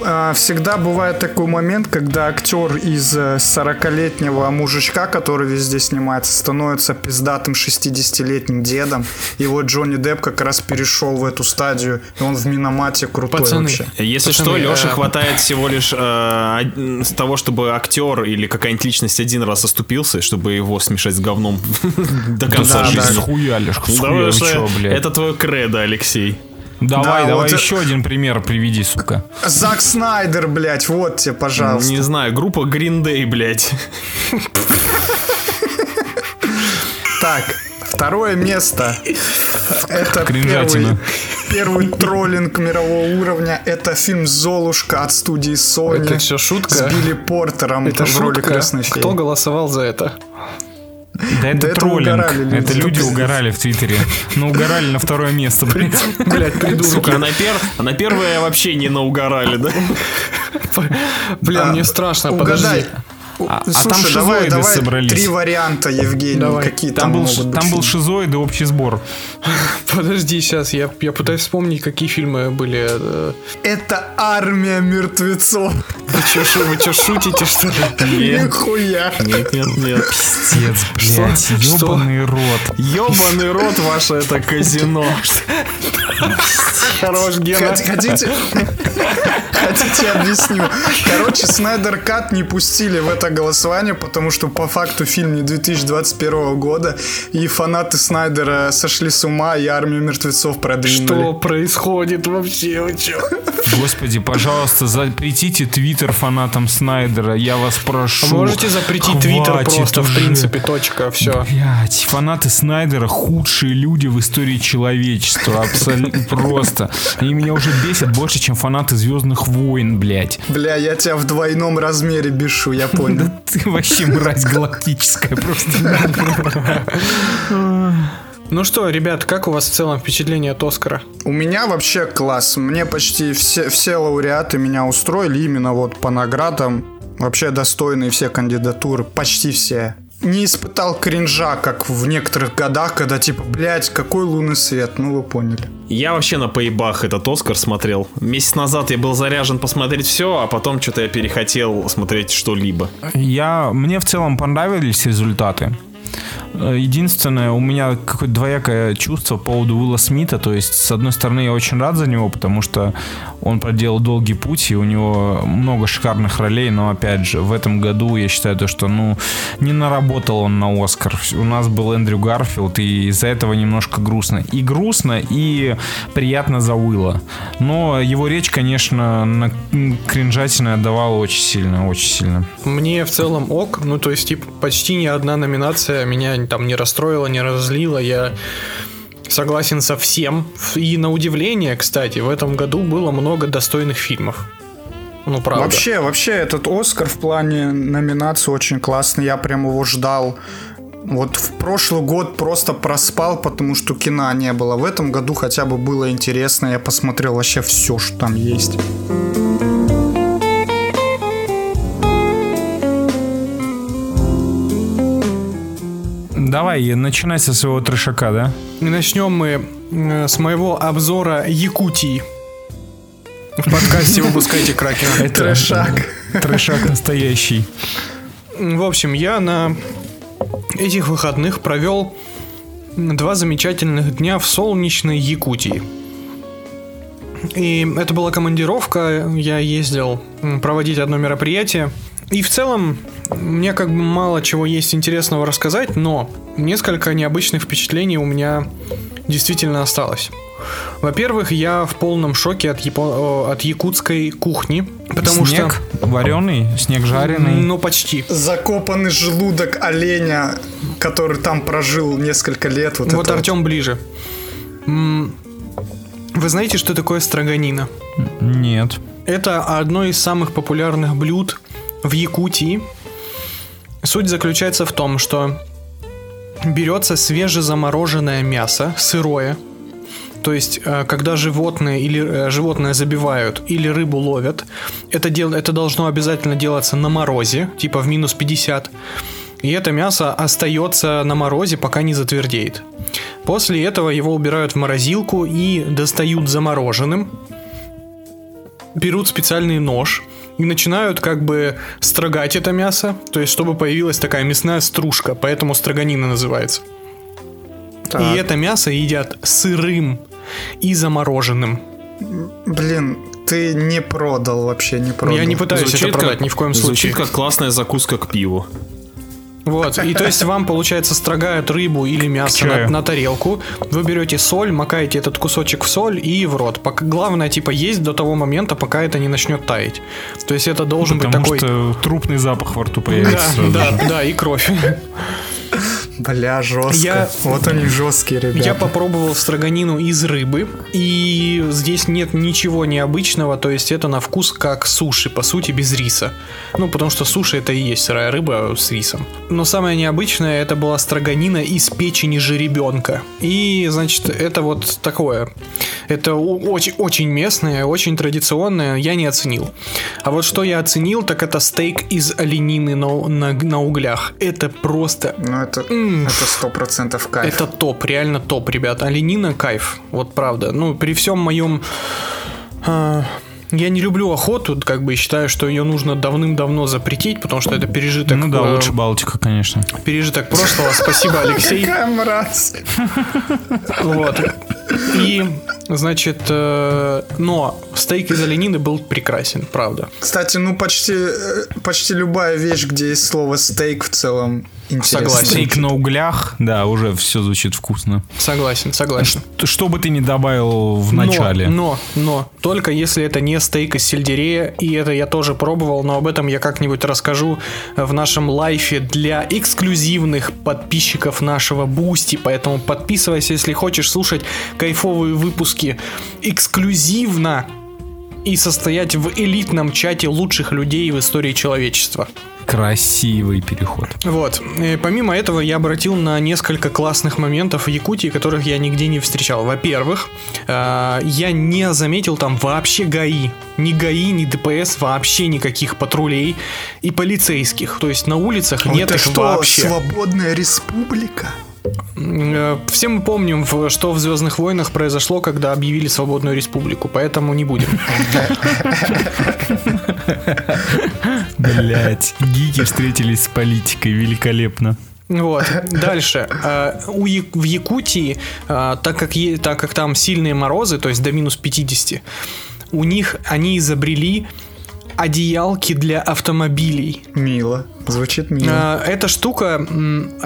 э, всегда бывает такой момент, когда актер из э, 40-летнего мужичка, который везде снимается, становится пиздатым 60-летним дедом. И вот Джонни Депп как раз перешел в эту стадию, и он в Миномате крутой Пацаны, вообще. Если Пацаны, что, Леше э, хватает всего лишь э, того, чтобы актер или какая-нибудь личность один раз оступился, чтобы его смешать с говном [laughs] до конца да, жизни. Схуяли, Да, схуяли, что чё, блядь. это твое кредо, Алексей. Давай, Да, давай вот это- еще один пример приведи, сука. Зак Снайдер, блядь, вот тебе, пожалуйста. Не знаю, группа Green Day, блядь. Так, второе место. Это первый, первый троллинг мирового уровня. Это фильм «Золушка» от студии Sony. Это всё шутка? С Билли Портером Это в роли шутка. крестной феи. Кто голосовал за это? Да это Да это троллинг. угорали люди. Это люди угорали в Твиттере. Ну, угорали на второе место, блядь. Блять, придурок. Сука, а на, пер- а на первое вообще не наугорали, да? Бля, А, мне страшно, Угадай. подожди. А, а Слушай, там давай, шизоиды давай собрались. три варианта, Евгений, Давай. какие Там там, был, могут быть там был фильмы. шизоид и общий сбор. [laughs] Подожди, сейчас, я, я пытаюсь вспомнить, какие фильмы были. э, Это армия мертвецов. Вы чё, шу- вы что, шутите, что ли? [laughs] Нихуя. Нет, нет, нет. Пиздец, блядь, Что? ёбаный рот. Ёбаный рот ваше это казино. Хорош, Гена. Хот- Хотите? [laughs] Хотите, объясню. Короче, Снайдер Кат не пустили в это голосование, потому что по факту фильм не 2021 года, и фанаты Снайдера сошли с ума, и армию мертвецов продвинули. Что происходит вообще? Вы чё? Господи, пожалуйста, запретите твиттер фанатам Снайдера, я вас прошу. А Можете запретить Твиттер просто, в уже. принципе, точка, все. Блять, фанаты Снайдера худшие люди в истории человечества. Абсолютно [laughs] просто. Они меня уже бесят больше, чем фанаты Звездных войн, блять. Бля, я тебя в двойном размере бешу, я понял. Да ты вообще мразь галактическая просто. Ну что, ребят, как у вас в целом впечатление от Оскара? У меня вообще класс. Мне почти все, все лауреаты меня устроили именно вот по наградам. Вообще достойные все кандидатуры, почти все. Не испытал кринжа, как в некоторых годах, когда типа, блядь, какой лунный свет, ну вы поняли. Я вообще на поебах этот Оскар смотрел. Месяц назад я был заряжен посмотреть все, а потом что-то я перехотел смотреть что-либо. Я, мне в целом понравились результаты. Э, Единственное, у меня какое-то двоякое чувство по поводу Уилла Смита. То есть, с одной стороны, я очень рад за него, потому что он проделал долгий путь, и у него много шикарных ролей. Но, опять же, в этом году я считаю, то, что, ну, не наработал он на Оскар. У нас был Эндрю Гарфилд, и из-за этого немножко грустно. И грустно, и приятно за Уилла. Но его речь, конечно, на кринжатина отдавала очень сильно, очень сильно. Мне в целом ок, ну то есть типа почти ни одна номинация меня там не расстроила, не разлила, я согласен со всем. И на удивление, кстати, в этом году было много достойных фильмов. Ну правда. Вообще, вообще, этот Оскар в плане номинации очень классный. Я прям его ждал. Вот в прошлый год просто проспал, потому что кино не было. В этом году хотя бы было интересно. Я посмотрел вообще все, что там есть. Давай, начинай со своего трешака, да? Начнем мы э, с моего обзора Якутии. В подкасте «Выпускайте Кракена». [laughs] Трешак. Трешак настоящий. В общем, я на этих выходных провел два замечательных дня в солнечной Якутии. И это была командировка, я ездил проводить одно мероприятие. И в целом, мне как бы мало чего есть интересного рассказать, но несколько необычных впечатлений у меня действительно осталось. Во-первых, я в полном шоке от, япо- э, от якутской кухни, потому снег вареный, снег что... жареный. Ну, почти. Закопанный желудок оленя, который там прожил несколько лет. Вот, Вот Артем ближе. М, Вы знаете, что такое строганина? Нет. Это одно из самых популярных блюд в Якутии. Суть заключается в том, что берется свежезамороженное мясо, сырое. То есть, э, когда животные или э, животное забивают или рыбу ловят, это, дел, это должно обязательно делаться на морозе, типа в минус 50. И это мясо остается на морозе, пока не затвердеет. После этого его убирают в морозилку и достают замороженным. Берут специальный нож и начинают как бы строгать это мясо, то есть чтобы появилась такая мясная стружка, поэтому строганина называется. Так. И это мясо едят сырым и замороженным. Блин, ты не продал вообще, не продал. Я не пытаюсь это продать ни в коем случае. звучит как классная закуска к пиву. Вот, и то есть вам, получается, строгают рыбу или мясо на, на тарелку, вы берете соль, макаете этот кусочек в соль и в рот. Пока, главное, типа, есть до того момента, пока это не начнет таять. То есть это должен Потому быть такой... что трупный запах во рту появится. Да, да, да, и кровь. Бля, жестко. Я- Вот они жесткие, ребята. Я попробовал строганину из рыбы, и здесь нет ничего необычного, то есть это на вкус как суши, по сути, без риса. Ну, потому что суши это и есть сырая рыба с рисом. Но самое необычное это была строганина из печени жеребенка. И, значит, это вот такое. Это очень, очень местное, очень традиционное, я не оценил. А вот что я оценил, так это стейк из оленины на, на, на углях. Это просто Ну, это это сто процентов кайф. это топ, реально топ, ребят. Оленина кайф, вот правда. Ну, при всем моем... а, я не люблю охоту, как бы считаю, что ее нужно давным-давно запретить, потому что это пережиток, Ну да, э, лучше Балтика, конечно. пережиток прошлого. Спасибо, [laughs] Алексей. Какая мразь. Вот. И, значит, э, но стейк из оленины был прекрасен, правда. Кстати, ну почти, э, почти любая вещь, где есть слово стейк в целом интересно. Согласен. Стейк на углях, да, уже все звучит вкусно. Согласен, согласен. Т- Что бы ты ни добавил в начале. Но, но, но, только если это не стейк из сельдерея, и это я тоже пробовал, но об этом я как-нибудь расскажу в нашем лайве для эксклюзивных подписчиков нашего Бусти, поэтому подписывайся, если хочешь слушать кайфовые выпуски эксклюзивно и состоять в элитном чате лучших людей в истории человечества. Красивый переход. Вот. Э, Помимо этого, я обратил на несколько классных моментов в Якутии, которых я нигде не встречал. Во-первых, э, я не заметил там вообще ГАИ. Ни ГАИ, ни ДПС, вообще никаких патрулей и полицейских. То есть на улицах Вот нет это их что, вообще. свободная республика? Э, Все мы помним, что в Звездных войнах произошло, когда объявили свободную республику, поэтому не будем. Блять, гики встретились с политикой, великолепно. Вот. Дальше. Э, у в Якутии, э, так как, е- так как там сильные морозы, то есть до минус 50, у них они изобрели одеялки для автомобилей. Мило. Звучит мило. Э, Эта штука,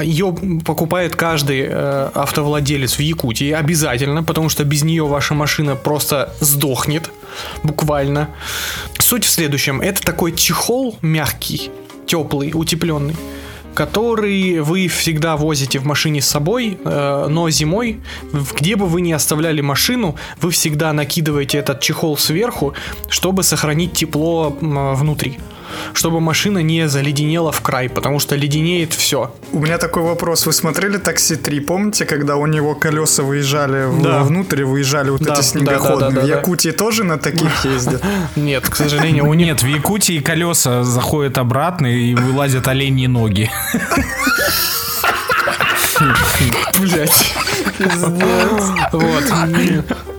ее покупает каждый э, автовладелец в Якутии обязательно, потому что без нее ваша машина просто сдохнет, буквально. Суть в следующем. Это такой чехол мягкий, теплый, утепленный который вы всегда возите в машине с собой, э, но зимой, где бы вы ни оставляли машину, вы всегда накидываете этот чехол сверху, чтобы сохранить тепло м, внутри, чтобы машина не заледенела в край, потому что леденеет все. У меня такой вопрос. Вы смотрели «Такси 3»? Помните, когда у него колеса выезжали Да. внутрь, выезжали вот Да, эти да, снегоходные? да, да, в да. Якутии тоже на таких [laughs] ездят? Нет, к сожалению, у них Нет, в Якутии колеса заходят обратно и вылазят оленьи ноги. Блять. Вот.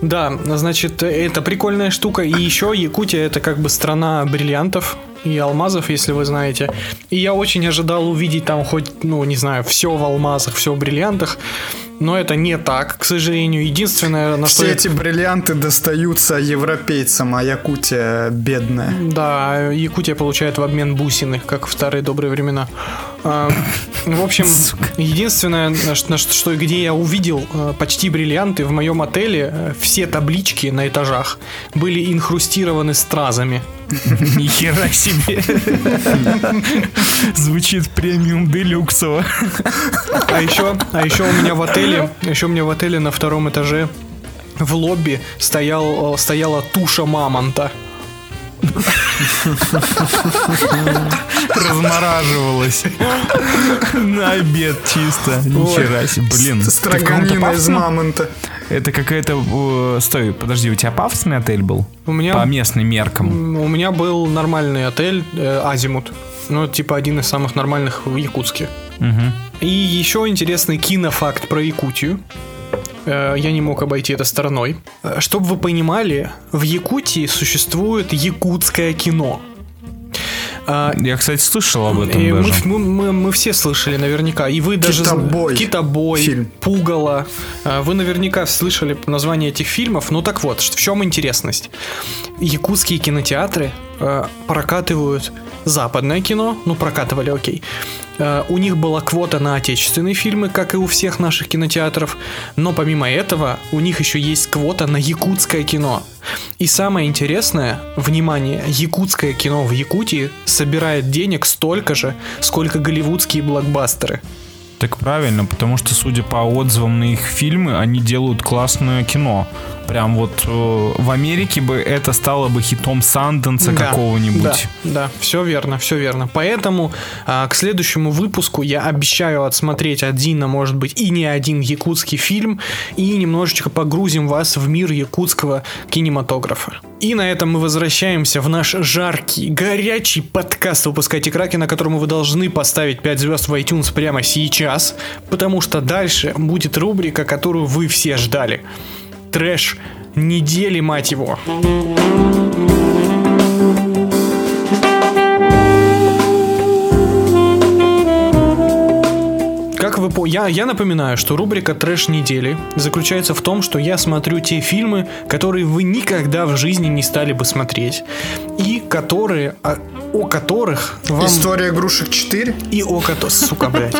Да, значит, это прикольная штука. И еще Якутия это как бы страна бриллиантов и алмазов, если вы знаете. И я очень ожидал увидеть там хоть, ну, не знаю, все в алмазах, все в бриллиантах. Но это не так, к сожалению. Единственное, на что Все я- эти бриллианты достаются европейцам, а Якутия бедная. Да, Якутия получает в обмен бусины, как в старые добрые времена. А, В общем, [laughs] единственное, на ш- что где я увидел э, почти бриллианты в моем отеле, э, все таблички на этажах были инхрустированы стразами. [laughs] Нихера себе. Звучит премиум делюксово. А еще, а еще у меня в отеле, еще у меня в отеле на втором этаже в лобби стоял, э, стояла туша мамонта. Размораживалась. На обед чисто. Нихера себе. Блин. Строганина из мамонта. Это какая-то... Стой, подожди, у тебя пафосный отель был? У меня- По местным меркам. У меня был нормальный отель э, Азимут. Ну, типа один из самых нормальных в Якутске. И еще интересный кинофакт про Якутию. Э, Я не мог обойти это стороной. Чтобы вы понимали, в Якутии существует якутское кино. А, Я, кстати, слышал об этом и мы, даже. мы- мы- мы все слышали наверняка. И вы даже... «Китобой». Китобой. Фильм. Пугало. Вы наверняка слышали название этих фильмов. Ну так вот, в чем интересность? Якутские кинотеатры э, прокатывают западное кино. Ну, прокатывали, окей. Э, у них была квота на отечественные фильмы, как и у всех наших кинотеатров. Но помимо этого, у них еще есть квота на якутское кино. И самое интересное, внимание, якутское кино в Якутии собирает денег столько же, сколько голливудские блокбастеры. Так правильно, потому что, судя по отзывам на их фильмы, они делают классное кино. Прям вот э, в Америке бы это стало бы хитом Санденса Да, какого-нибудь. Да, да, все верно, все верно. Поэтому а, к следующему выпуску я обещаю отсмотреть один, а может быть и не один якутский фильм и немножечко погрузим вас в мир якутского кинематографа. И на этом мы возвращаемся в наш жаркий, горячий подкаст «Выпускайте Краки», на котором вы должны поставить 5 звезд в iTunes прямо сейчас, потому что дальше будет рубрика, которую вы все ждали. Трэш недели, мать его. Как вы по... я, я напоминаю, что рубрика «Трэш недели» заключается в том, что я смотрю те фильмы, которые вы никогда в жизни не стали бы смотреть, и которые, а, о которых вам... История игрушек 4? И о которых... Сука, блядь.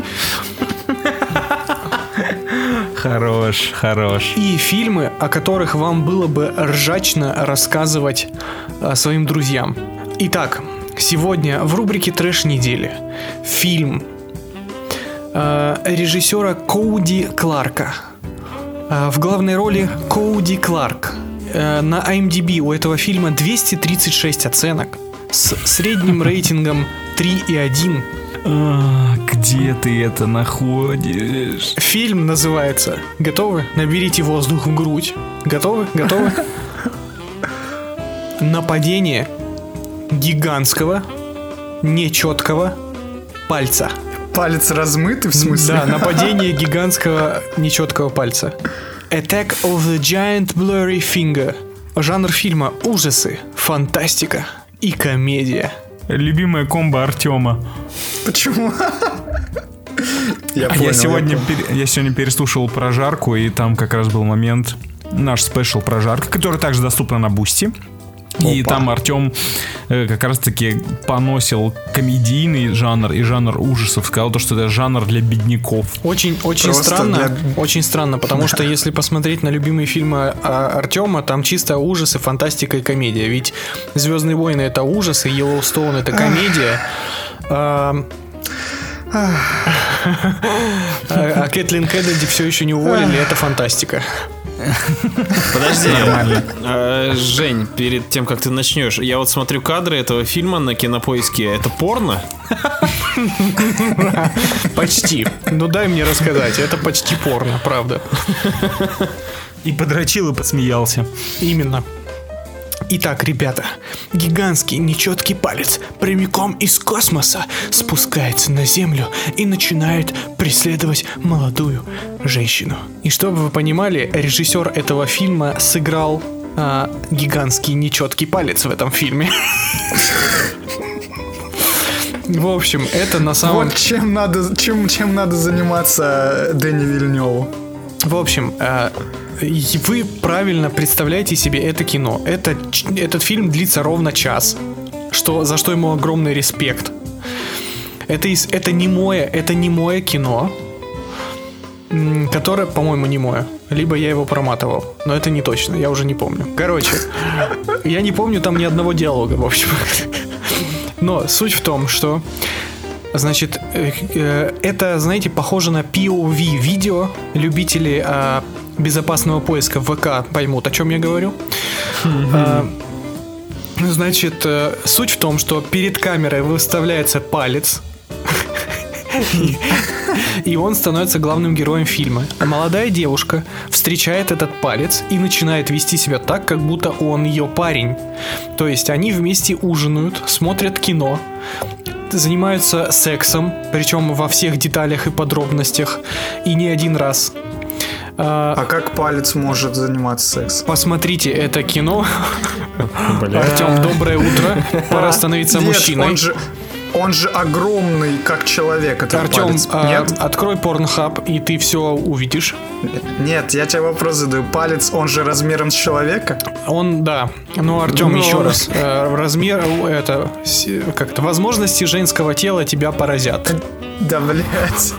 Хорош, хорош. И фильмы, о которых вам было бы ржачно рассказывать а, своим друзьям. Итак, сегодня в рубрике «Трэш недели» фильм а, режиссера Коуди Кларка. А, в главной роли Коуди Кларк. Э, на IMDb у этого фильма 236 оценок с средним [laughs] рейтингом 3,1. А, где ты это находишь? Фильм называется Готовы? Наберите воздух в грудь. Готовы? Готовы? [laughs] Нападение гигантского, нечеткого пальца. Палец размытый, в смысле? Да, нападение гигантского нечеткого пальца. Attack of the Giant Blurry Finger. Жанр фильма ужасы, фантастика и комедия. Любимая комбо Артема. Почему? Я А понял, я сегодня, понял. пере- я сегодня переслушал прожарку, и там как раз был момент наш special прожарка, который также доступна на Бусти. И Опа. там Артем э, как раз-таки поносил комедийный жанр и жанр ужасов. Сказал то, что это жанр для бедняков. Очень, очень Просто странно, для- очень странно, потому что если посмотреть на любимые фильмы а, Артема, там чисто ужасы, фантастика и комедия. Ведь Звездные войны это ужасы, Йеллоустоун это комедия. А, а Кэтлин Кеннеди все еще не уволили, это фантастика. Подожди, э, Жень, перед тем, как ты начнешь, я вот смотрю кадры этого фильма на кинопоиске. Это порно? Почти. Ну дай мне рассказать, это почти порно, правда. И подрочил и посмеялся. Именно. Итак, ребята, гигантский нечеткий палец прямиком из космоса спускается на Землю и начинает преследовать молодую женщину. И чтобы вы понимали, режиссер этого фильма сыграл а, гигантский нечеткий палец в этом фильме. В общем, это на самом Вот чем надо, чем, чем надо заниматься Дэнни Вильневу. В общем, э, вы правильно представляете себе это кино. Это, этот фильм длится ровно час, что, за что ему огромный респект. Это, из, это не мое, это не мое кино, которое, по-моему, не мое. Либо я его проматывал, но это не точно, я уже не помню. Короче, я не помню там ни одного диалога, в общем. Но суть в том, что Значит, э, э, это, знаете, похоже на POV видео. Любители а, безопасного поиска в ВК поймут, о чем я говорю. А, Значит, э, суть в том, что перед камерой выставляется палец, [laughs] и он становится главным героем фильма. А молодая девушка встречает этот палец и начинает вести себя так, как будто он ее парень. То есть они вместе ужинают, смотрят кино, занимаются сексом, причем во всех деталях и подробностях, и не один раз. А, А как палец может заниматься сексом? Посмотрите это кино. Артем, доброе утро. Пора становиться мужчиной. он же, он же огромный, как человек, этот Артем, палец. а, открой порнхаб, и ты все увидишь. Нет, я тебе вопрос задаю. Палец, он же размером с человека? Он, да. Ну, Артем, Ну, еще раз. [laughs] э, Размер, э, это, как-то, возможности женского тела тебя поразят. Да, блядь.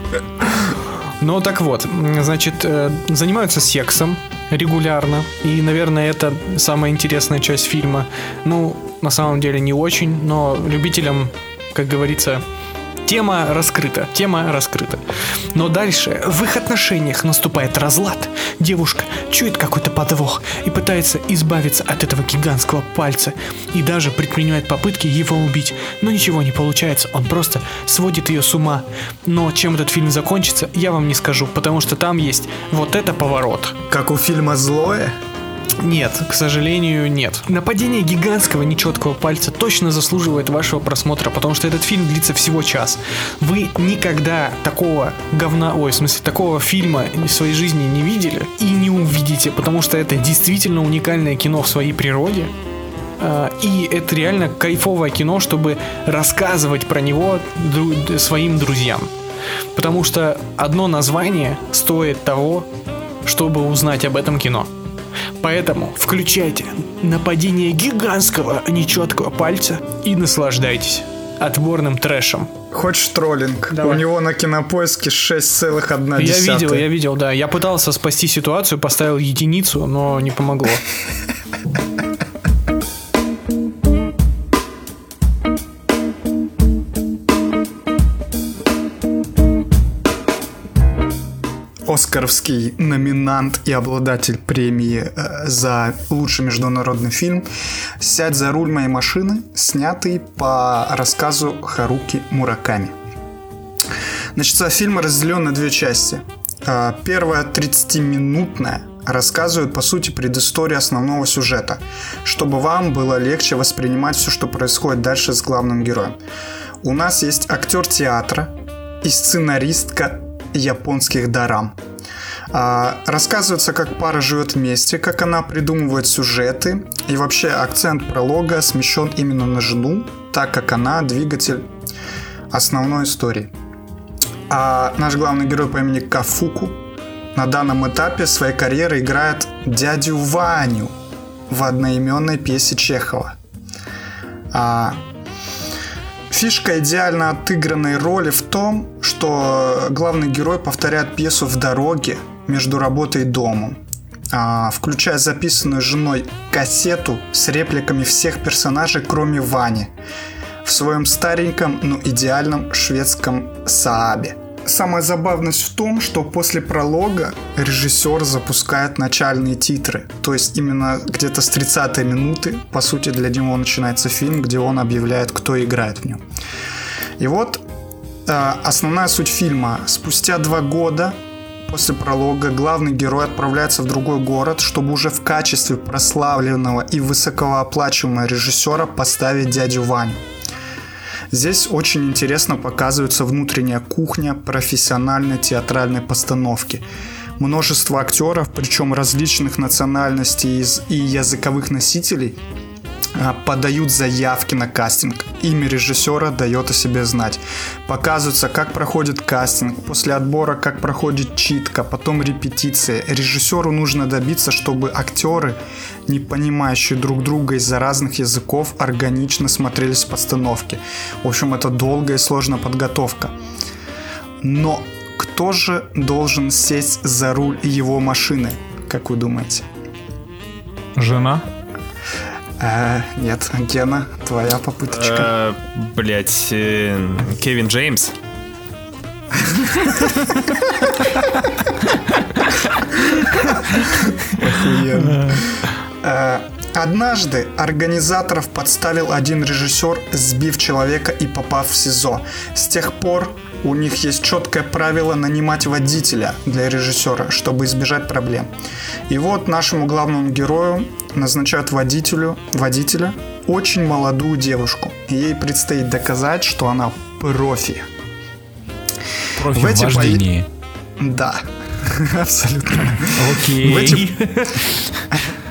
Ну, так вот, значит, э, занимаются сексом регулярно. И, наверное, это самая интересная часть фильма. Ну, на самом деле, не очень, но любителям, как говорится, Тема раскрыта, тема раскрыта. Но дальше в их отношениях наступает разлад. Девушка чует какой-то подвох и пытается избавиться от этого гигантского пальца. И даже предпринимает попытки его убить. Но ничего не получается, он просто сводит ее с ума. Но чем этот фильм закончится, я вам не скажу, потому что там есть вот это поворот. Как у фильма «Злое»? Нет, к сожалению, нет. Нападение гигантского нечеткого пальца точно заслуживает вашего просмотра, потому что этот фильм длится всего час. Вы никогда такого говна, ой, в смысле, такого фильма в своей жизни не видели и не увидите, потому что это действительно уникальное кино в своей природе. А, И это реально кайфовое кино, чтобы рассказывать про него дру- своим друзьям. Потому что одно название стоит того, чтобы узнать об этом кино. Поэтому включайте нападение гигантского нечеткого пальца и наслаждайтесь отборным трэшем. Хочешь троллинг? Давай. У него на кинопоиске 6,1. Я видел, я видел, да. Я пытался спасти ситуацию, поставил единицу, но не помогло. [laughs] Оскаровский номинант и обладатель премии э, за лучший международный фильм «Сядь за руль моей машины», снятый по рассказу Харуки Мураками. Значит, фильм разделен на две части. Э, Первая 30-минутная рассказывает, по сути, предысторию основного сюжета, чтобы вам было легче воспринимать все, что происходит дальше с главным героем. У нас есть актер театра и сценаристка японских дарам. А, рассказывается, как пара живет вместе, как она придумывает сюжеты, и вообще акцент пролога смещен именно на жену, так как она двигатель основной истории. А наш главный герой по имени Кафуку на данном этапе своей карьеры играет дядю Ваню в одноименной пьесе Чехова. А, Фишка идеально отыгранной роли в том, что главный герой повторяет пьесу в дороге между работой и домом, а, включая записанную женой кассету с репликами всех персонажей, кроме Вани, в своем стареньком, но идеальном шведском Саабе. Самая забавность в том, что после пролога режиссер запускает начальные титры. То есть именно где-то с 30 минуты, по сути, для него начинается фильм, где он объявляет, кто играет в нем. И вот э, основная суть фильма. Спустя два года после пролога главный герой отправляется в другой город, чтобы уже в качестве прославленного и высокооплачиваемого режиссера поставить дядю Ваню. Здесь очень интересно показывается внутренняя кухня профессиональной театральной постановки. Множество актеров, причем различных национальностей и языковых носителей, подают заявки на кастинг. Имя режиссера дает о себе знать. Показывается, как проходит кастинг, после отбора, как проходит читка, потом репетиции. Режиссеру нужно добиться, чтобы актеры, не понимающие друг друга из-за разных языков, органично смотрелись в постановке. В общем, это долгая и сложная подготовка. Но кто же должен сесть за руль его машины, как вы думаете? Жена? Э, нет, Гена, твоя попыточка. Э, Блять, э, Кевин Джеймс. Охуенно. Э, Однажды организаторов подставил один режиссер, сбив человека и попав в СИЗО. С тех пор у них есть четкое правило нанимать водителя для режиссера, чтобы избежать проблем. И вот нашему главному герою назначают водителю, водителя очень молодую девушку. И ей предстоит доказать, что она профи. Профи В эти вождении. Да, [laughs] абсолютно. Окей. В эти,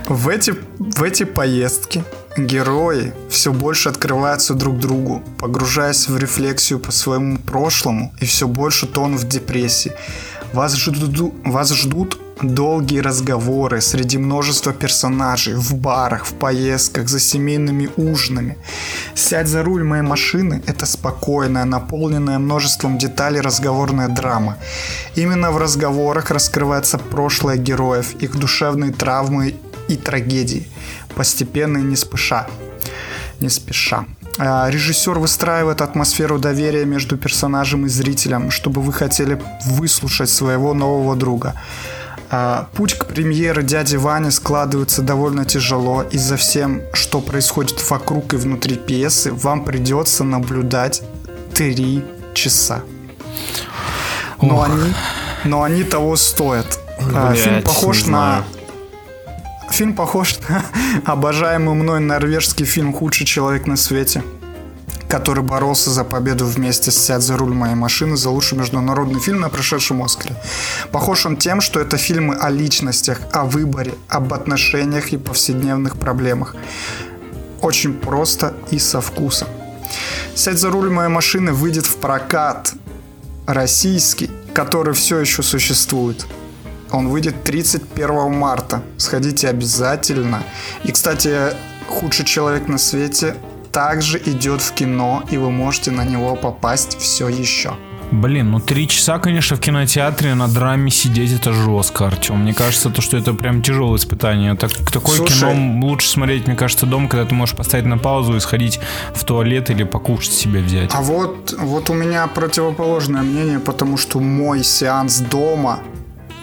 в, эти, в эти поездки герои все больше открываются друг другу, погружаясь в рефлексию по своему прошлому и все больше тонут в депрессии. Вас ждут, вас ждут долгие разговоры среди множества персонажей в барах, в поездках, за семейными ужинами. «Сядь за руль моей машины» — это спокойная, наполненная множеством деталей разговорная драма. Именно в разговорах раскрывается прошлое героев, их душевные травмы и трагедии, постепенно и не спеша. Не спеша. А, Режиссер выстраивает атмосферу доверия между персонажем и зрителем, чтобы вы хотели выслушать своего нового друга. А, Путь к премьере дяди Вани складывается довольно тяжело. Из-за всем, что происходит вокруг и внутри пьесы, вам придется наблюдать три часа. Но они, но они того стоят. А, Блядь, Фильм похож на. Фильм похож [laughs] на обожаемый мной норвежский фильм «Худший человек на свете», который боролся за победу вместе с «Сядь за руль моей машины» за лучший международный фильм на прошедшем Оскаре. Похож он тем, что это фильмы о личностях, о выборе, об отношениях и повседневных проблемах. Очень просто и со вкусом. «Сядь за руль моей машины» выйдет в прокат российский, который все еще существует. Он выйдет 31 марта. Сходите обязательно. И, кстати, худший человек на свете также идет в кино, и вы можете на него попасть все еще. Блин, ну три часа, конечно, в кинотеатре на драме сидеть это жестко, Артем. Мне кажется, то, что это прям тяжелое испытание. Так, такое Слушай. кино лучше смотреть, мне кажется, дома, когда ты можешь поставить на паузу и сходить в туалет или покушать себе взять. А вот, вот у меня противоположное мнение, потому что мой сеанс дома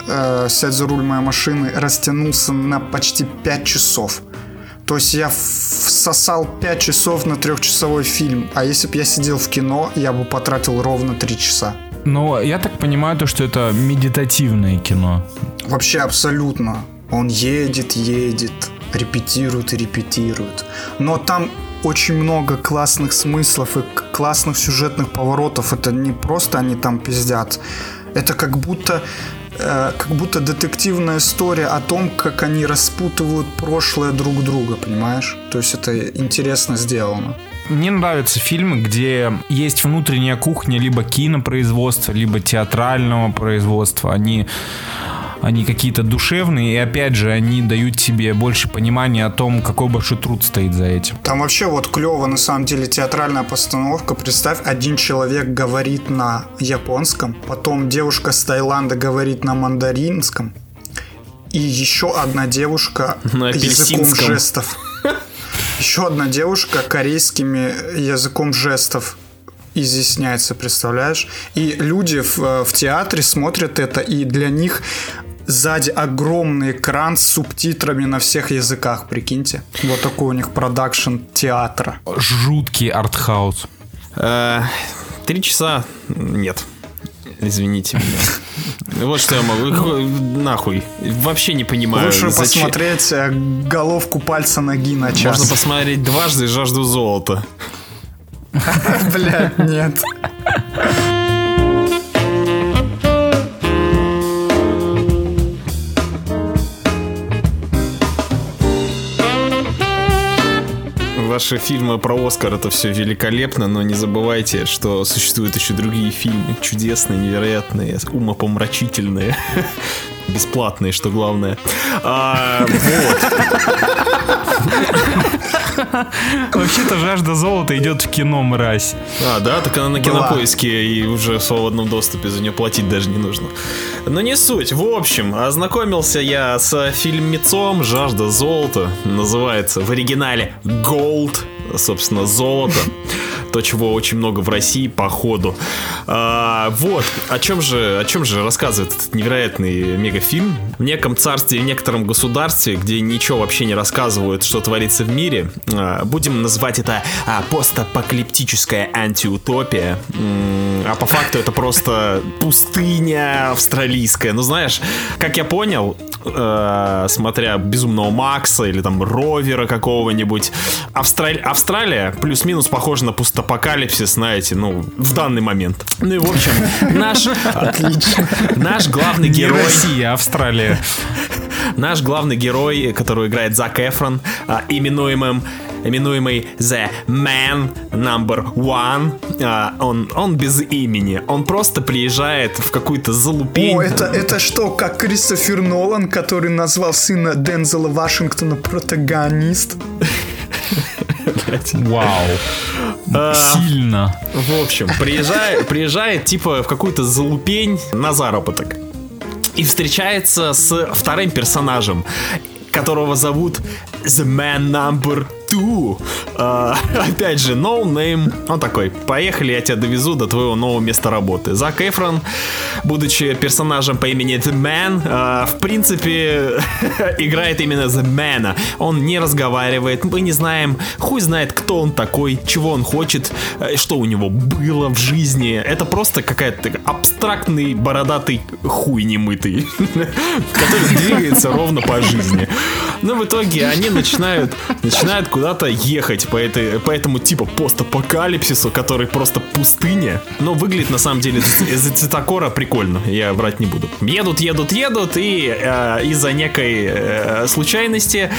э, «Сядь за руль моей машины» растянулся на почти 5 часов. То есть я всосал 5 часов на трехчасовой фильм, а если бы я сидел в кино, я бы потратил ровно 3 часа. Но я так понимаю, то, что это медитативное кино. Вообще абсолютно. Он едет, едет, репетирует и репетирует. Но там очень много классных смыслов и классных сюжетных поворотов. Это не просто они там пиздят. Это как будто э, как будто детективная история о том, как они распутывают прошлое друг друга, понимаешь? То есть это интересно сделано. Мне нравятся фильмы, где есть внутренняя кухня либо кинопроизводства, либо театрального производства. Они, они какие-то душевные, и опять же, они дают тебе больше понимания о том, какой большой труд стоит за этим. Там вообще вот клево на самом деле театральная постановка. Представь, один человек говорит на японском, потом девушка с Таиланда говорит на мандаринском, и еще одна девушка [laughs] На языком жестов. [laughs] Еще одна девушка корейскими языком жестов изъясняется, представляешь? И люди в, э, в театре смотрят это, и для них сзади огромный экран с субтитрами на всех языках, прикиньте. Вот такой у них продакшн театра. Жуткий артхаус. Э, Три часа нет. Извините меня. [laughs] Вот что я могу. Нахуй. Вообще не понимаю. Лучше зачем- посмотреть э, головку пальца ноги на час. Можно посмотреть дважды жажду золота. [laughs] Блядь, нет. Ваши фильмы про Оскар это все великолепно, но не забывайте, что существуют еще другие фильмы чудесные, невероятные, умопомрачительные, [laughs] бесплатные, что главное. А, вот. [laughs] Вообще-то жажда золота идет в кино, мразь. А, да, так она на кинопоиске и уже в свободном доступе, за нее платить даже не нужно. Но не суть. В общем, ознакомился я с фильмецом «Жажда золота». Называется в оригинале «Gold», собственно, золото. То, чего очень много в России, походу. А, вот, о чем же, о чем же рассказывает этот невероятный мегафильм. В неком царстве, в некотором государстве, где ничего вообще не рассказывают, что творится в мире, а, будем называть это а, постапокалиптическая антиутопия. А по факту это просто пустыня австралийская. Ну, знаешь, как я понял, э, смотря Безумного Макса или там Ровера какого-нибудь, Австраль- Австралия плюс-минус похожа на постапокалипсис, знаете, ну, в данный момент. Ну и, в общем, наш... Отлично. Наш главный герой... Россия, а Австралия. Наш главный герой, которого играет Зак Эфрон, а, именуемым именуемый The Man Number One, а, он, он без имени. Он просто приезжает в какую-то залупень. О, это, это что, как Кристофер Нолан, который назвал сына Дензела Вашингтона протагонист? Вау. А, Сильно. В общем, приезжает, приезжает типа в какую-то залупень на заработок. И встречается с вторым персонажем, которого зовут The Man Number 2. А, [laughs] опять же, no name. Он такой, поехали, я тебя довезу до твоего нового места работы. Зак Эфрон, будучи персонажем по имени The Man, а, в принципе, [laughs] играет именно The Man. Он не разговаривает, мы не знаем, хуй знает, кто он такой, чего он хочет, э, что у него было в жизни. Это просто какая-то абстрактный бородатый хуй немытый, [laughs] который двигается ровно по жизни. Но в итоге они начинают, начинают куда-то ехать по, этой, по этому типу постапокалипсису, который просто пустыня. Но выглядит на самом деле из-за цветокора прикольно, я врать не буду. Едут, едут, едут, и э, из-за некой э, случайности,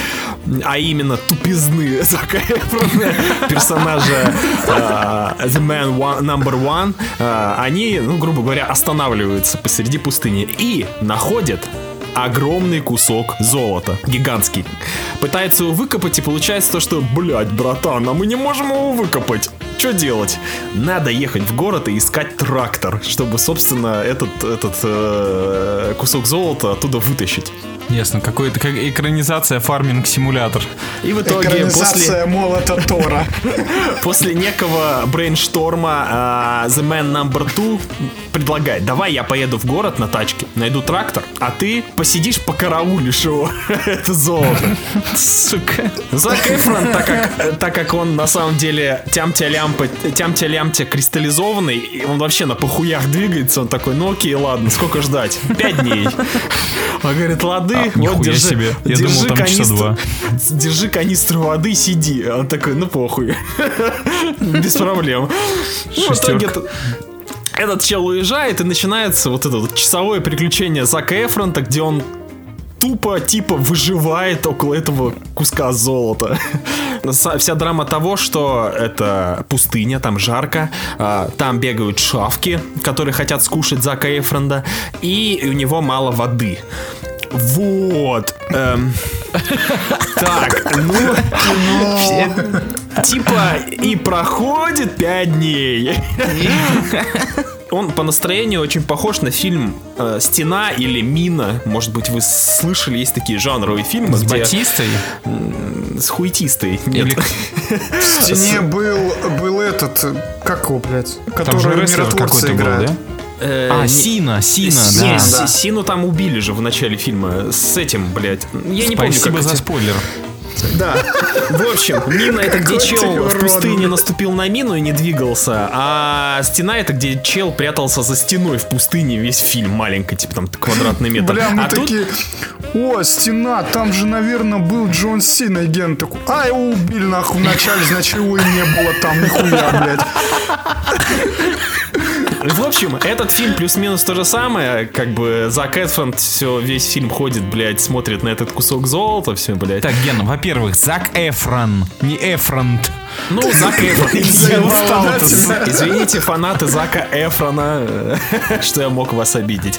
а именно тупизны [laughs] персонажа э, The Man one, Number One, э, они, ну, грубо говоря, останавливаются посреди пустыни и находят огромный кусок золота, гигантский. Пытается его выкопать и получается то, что, блядь, братан, а мы не можем его выкопать. Что делать? Надо ехать в город и искать трактор, чтобы, собственно, этот, этот э, кусок золота оттуда вытащить. Ясно, какой-то как экранизация фарминг-симулятор. И в итоге после, Экранизация молота Тора. [laughs] после некого брейншторма а, The Man Number Two предлагает, давай я поеду в город на тачке, найду трактор, а ты посидишь по караулишь его. [laughs] Это золото. Сука. Зак Эфрон, так как, так как он на самом деле тямтя-лямпа, тямтя-лямтя кристаллизованный, и он вообще на похуях двигается, он такой, ну окей, ладно, сколько ждать? Пять дней. Он говорит, лады, А, вот держи, себе. Я держи думал, там часа канистру, два. [laughs] держи канистру воды, сиди. Он такой, ну похуй. [laughs] Без проблем. Ну, в итоге этот чел уезжает, и начинается вот это вот часовое приключение Зака Эфронта, где он тупо, типа, выживает около этого куска золота. [laughs] Вся драма того, что это пустыня, там жарко, а, там бегают шавки, которые хотят скушать Зака Эфронда, и у него мало воды. Вот. эм. Так, ну, все- типа, и проходит 5 дней. Он по настроению очень похож на фильм э, «Стена» или «Мина». Может быть, вы слышали, есть такие жанровые фильмы, С где... Батистой? С хуйтистой. Нет. Или В стене был, был этот, как его, блядь, там же который рестлер миротворцы какой-то был, играет. да? Э, А, не- Сина, Сина, С- не, да. С- Сину там убили же в начале фильма. С этим, блядь. Я не помню, Спасибо как за эти- спойлер. Да. [laughs] В общем, мина это где чел в пустыне наступил на мину и не двигался, а стена это где чел прятался за стеной в пустыне весь фильм маленький, типа там квадратный метр. Бля, мы а тут такие, о, стена, там же, наверное, был Джон Сина, и Ген такой, а, его убили нахуй вначале, значит, его и не было там, нихуя, блядь. [laughs] В общем, этот фильм плюс-минус то же самое, как бы Зак Эдфонд все, весь фильм ходит, блядь, смотрит на этот кусок золота, все, блядь. Так, Ген, во-первых, Зак Эфрон, не Эфронт. Ну, [laughs] Зак Эфрон. Извините, фанаты Зака Эфрона, э, [laughs] что я мог вас обидеть.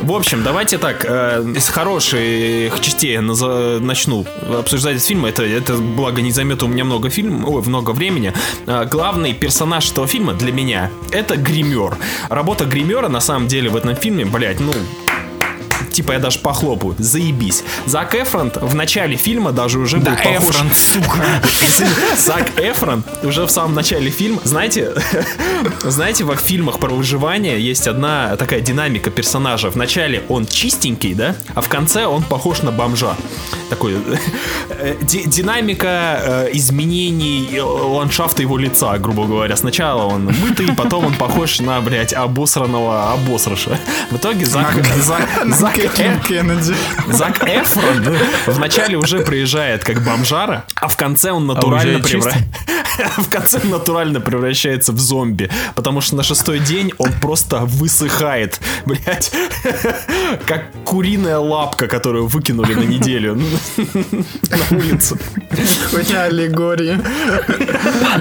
В общем, давайте так, э, из хороших частей начну обсуждать этот фильм. Это, это благо не займет у меня много фильм, ой, много времени. Э, Главный персонаж этого фильма для меня это гример. Работа гримера на самом деле в этом фильме, блядь, ну Типа я даже похлопаю, заебись. Зак Эфронт в начале фильма даже уже был Да, похож... Эфрон, сука. [laughs] Зак Эфрон уже в самом начале фильма, знаете, [laughs] знаете, во фильмах про выживание есть одна такая динамика персонажа. В начале он чистенький, да, а в конце он похож на бомжа. Такой [laughs] э, ди- динамика э, изменений э, ландшафта его лица, грубо говоря. Сначала он мытый, потом он похож на, блядь, обосранного обосраша. В итоге Зак, Зак, Зак, Кэтлин Кеннеди. Зак Эфрон вначале уже приезжает как бомжара, а в конце он натурально уезжает чисто? превра- [laughs] в конце он натурально превращается в зомби, потому что на шестой день он просто высыхает, блять, [laughs] как куриная лапка, которую выкинули на неделю ну, [laughs] на улицу. Хуйня аллегории.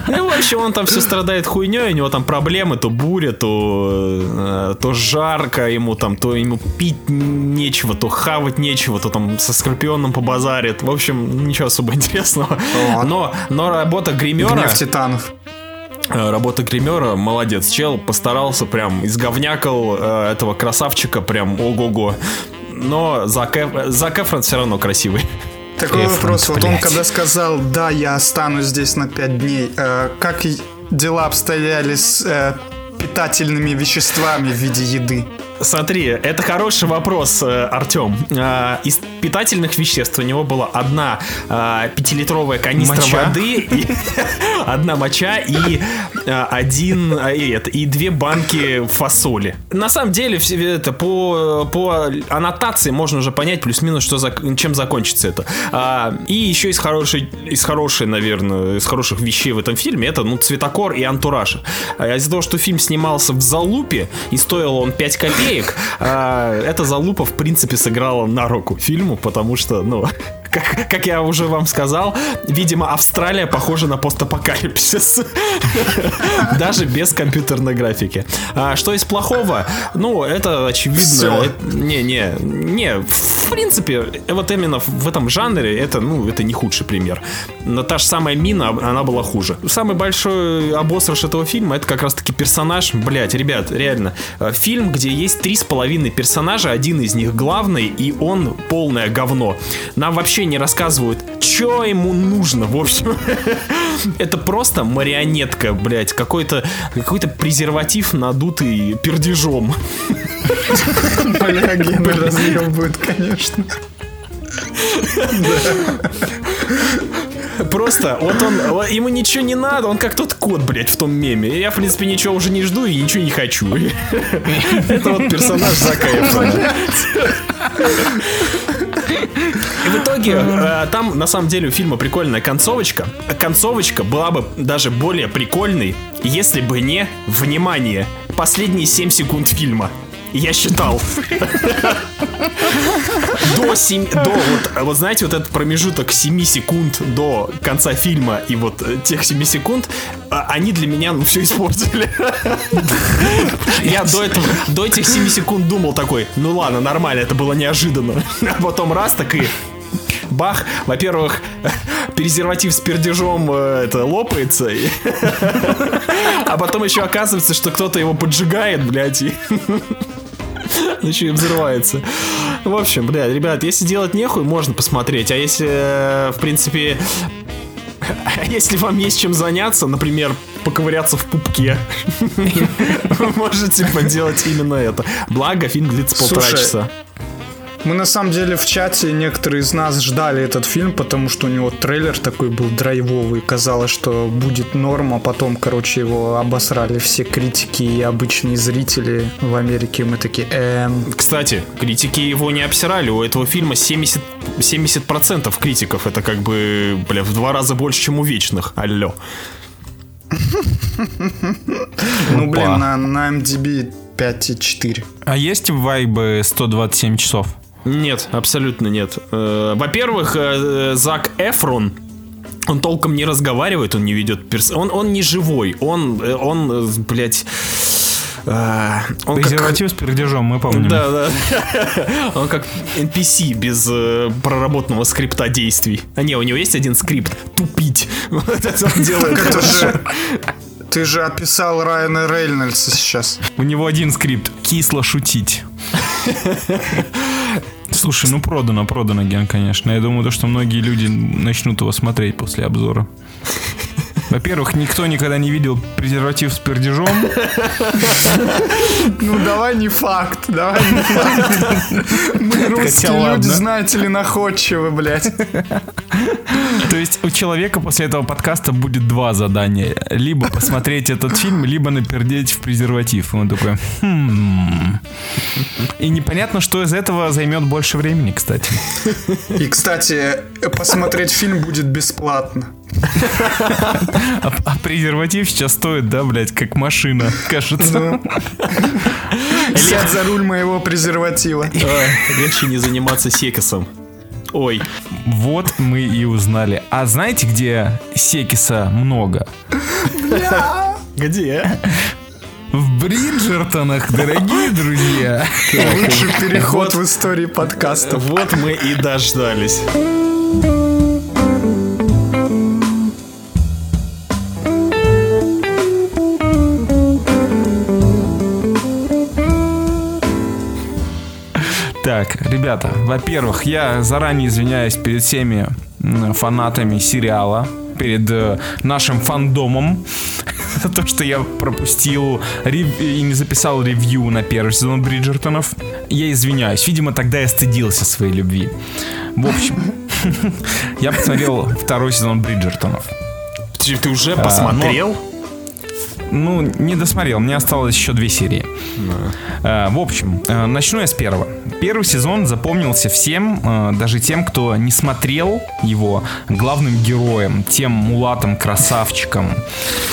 Ну, в общем, он там все страдает хуйней, у него там проблемы, то буря, то, э, то жарко ему там, то ему пить нечего, то хавать нечего, то там со скорпионом побазарит. В общем, ничего особо [laughs] интересного. Но, но работа гримера... Гнев титанов. Э, Работа гримера, молодец, чел, постарался прям, изговнякал э, этого красавчика прям ого-го. Но Зак, Эф- Зак Эфрон все равно красивый. Такой Эфронт, вопрос. Вот он блядь. когда сказал, да, я останусь здесь на 5 дней, э, как дела обстояли с э, питательными веществами в виде еды? Смотри, это хороший вопрос, э, Артем. А, Из питательных веществ у него была одна а, пятилитровая канистра Моча? воды, и- [laughs] одна моча и а, один и, это, и две банки фасоли. На самом деле, это по, по аннотации можно уже понять плюс-минус, что зак- чем закончится это. И еще из хорошей, из хорошей, наверное, из хороших вещей в этом фильме это ну цветокор и антураж. Из-за того, что фильм снимался в залупе и стоил он 5 копеек, а, эта залупа в принципе сыграла на руку фильму, потому что, ну, как, как я уже вам сказал, видимо, Австралия похожа на постапокалипсис. Даже без компьютерной графики. А что из плохого? Ну, это очевидно. Это- Не. В принципе, вот именно в этом жанре это, ну, это не худший пример. Но та же самая Мина, она была хуже. Самый большой обосрыш этого фильма это как раз-таки персонаж. Блять, ребят, реально. э, Фильм, где есть три с половиной персонажа, один из них главный, и он полное говно. Нам вообще не рассказывают, что ему нужно, в общем. [laughs] Это просто марионетка, блядь, какой-то какой-то презерватив, надутый пердежом. [laughs] Бля, Гена разъебывают, конечно. [laughs] Просто, вот он, ему ничего не надо, он как тот кот, блядь, в том меме. Я, в принципе, ничего уже не жду и ничего не хочу. Это вот персонаж Зака Эфрона. И в итоге, э, там, на самом деле, у фильма прикольная концовочка. Концовочка была бы даже более прикольной, если бы не, внимание, последние 7 секунд фильма. Я считал. До 7, до вот, вот знаете, вот этот промежуток 7 секунд до конца фильма и вот э, тех 7 секунд, а, они для меня, ну, все испортили. Я до этого, до этих 7 секунд думал такой, ну ладно, нормально, это было неожиданно. А потом раз, так и бах, во-первых, [laughs] презерватив с пердежом э, это лопается, [laughs] а потом еще оказывается, что кто-то его поджигает, блядь, и [laughs] еще и взрывается. В общем, блядь, ребят, если делать нехуй, можно посмотреть, а если, э, в принципе, если вам есть чем заняться, например, поковыряться в пупке, вы можете поделать именно это. Благо, фильм длится полтора часа. Мы на самом деле в чате некоторые из нас ждали этот фильм, потому что у него трейлер такой был драйвовый. Казалось, что будет норм, а потом, короче, его обосрали все критики и обычные зрители в Америке. Мы такие, эм, Кстати, критики его не обсирали. У этого фильма 70, 70% критиков. Это как бы, бля, в два раза больше, чем у вечных. Алло. [laughs] ну блин, на, на MDB 5,4. А есть вайбы 127 часов? Нет, абсолютно нет. Э, Во-первых, э, Зак Эфрон, он толком не разговаривает, он не ведет перс... Он, он не живой, он, э, он, блядь... Он как... Презерватив с пердежом, мы помним. Да, да. [laughs] Он как NPC без э, проработанного скрипта действий. А не, у него есть один скрипт тупить. [laughs] Вот это он делает. [laughs] Ты же описал Райана Рейнольдса сейчас. У него один скрипт. Кисло шутить. Слушай, ну продано, продано, Ген, конечно. Я думаю, то, что многие люди начнут его смотреть после обзора. Во-первых, никто никогда не видел презерватив с пердежом. Ну давай не факт, давай не факт. Мы русские люди, знаете ли, находчивы, блядь. То есть у человека после этого подкаста будет два задания. Либо посмотреть этот фильм, либо напердеть в презерватив. Он такой, «Хм». И непонятно, что из этого займет больше времени, кстати. И, кстати, посмотреть фильм будет бесплатно. А, презерватив сейчас стоит, да, блядь, как машина, кажется. Сядь за руль моего презерватива. Легче не заниматься секисом. Ой, Вот мы и узнали. А знаете, где секиса много? где? В Бриджертонах, дорогие друзья. Лучший переход в истории подкаста. Вот мы и дождались. Так, ребята, во-первых, я заранее извиняюсь перед всеми фанатами сериала, перед э, нашим фандомом за [laughs] то, что я пропустил рев- и не записал ревью на первый сезон Бриджертонов. Я извиняюсь, видимо, тогда я стыдился своей любви. В общем, [laughs] я посмотрел второй сезон Бриджертонов. Ты, ты уже посмотрел? Ну, не досмотрел, мне осталось еще две серии. Э, в общем, э, начну я с первого. Первый сезон запомнился всем, э, даже тем, кто не смотрел его главным героем, тем мулатом-красавчиком.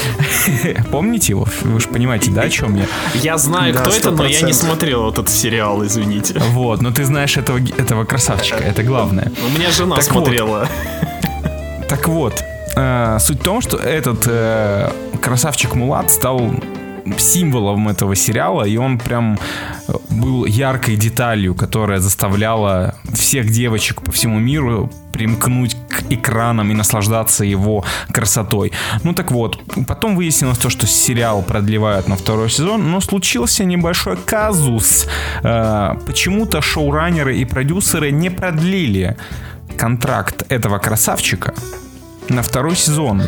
[laughs] Помните его? Вы же понимаете, да, о чем я? Я знаю, кто это, но я не 100%. смотрел этот сериал, извините. Вот, но ты знаешь этого, этого красавчика, это главное. У меня жена смотрела. Так вот, суть в том, что этот красавчик Мулат стал символом этого сериала, и он прям э, был яркой деталью, которая заставляла всех девочек по всему миру примкнуть к экранам и наслаждаться его красотой. Ну так вот, потом выяснилось то, что сериал продлевают на второй сезон, но случился небольшой казус. Э, почему-то шоураннеры и продюсеры не продлили контракт этого красавчика на второй сезон,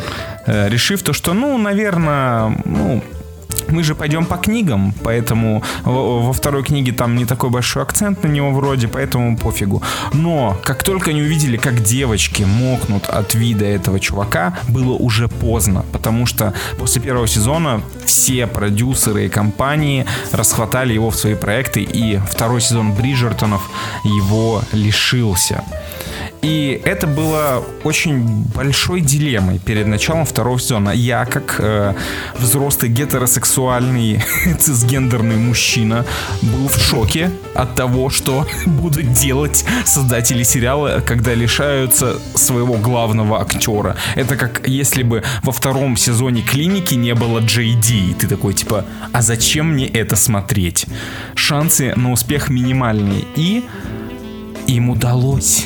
э, решив то, что, ну, наверное, ну, мы же пойдем по книгам, поэтому во, второй книге там не такой большой акцент на него вроде, поэтому пофигу. Но как только они увидели, как девочки мокнут от вида этого чувака, было уже поздно, потому что после первого сезона все продюсеры и компании расхватали его в свои проекты, и второй сезон Бриджертонов его лишился. И это было очень большой дилеммой перед началом второго сезона. Я, как э, взрослый гетеросексуальный [laughs] цисгендерный мужчина, был в шоке от того, что [laughs] будут делать создатели сериала, когда лишаются своего главного актера. Это как если бы во втором сезоне клиники не было Джей Ди. Ты такой типа, а зачем мне это смотреть? Шансы на успех минимальные. И им удалось.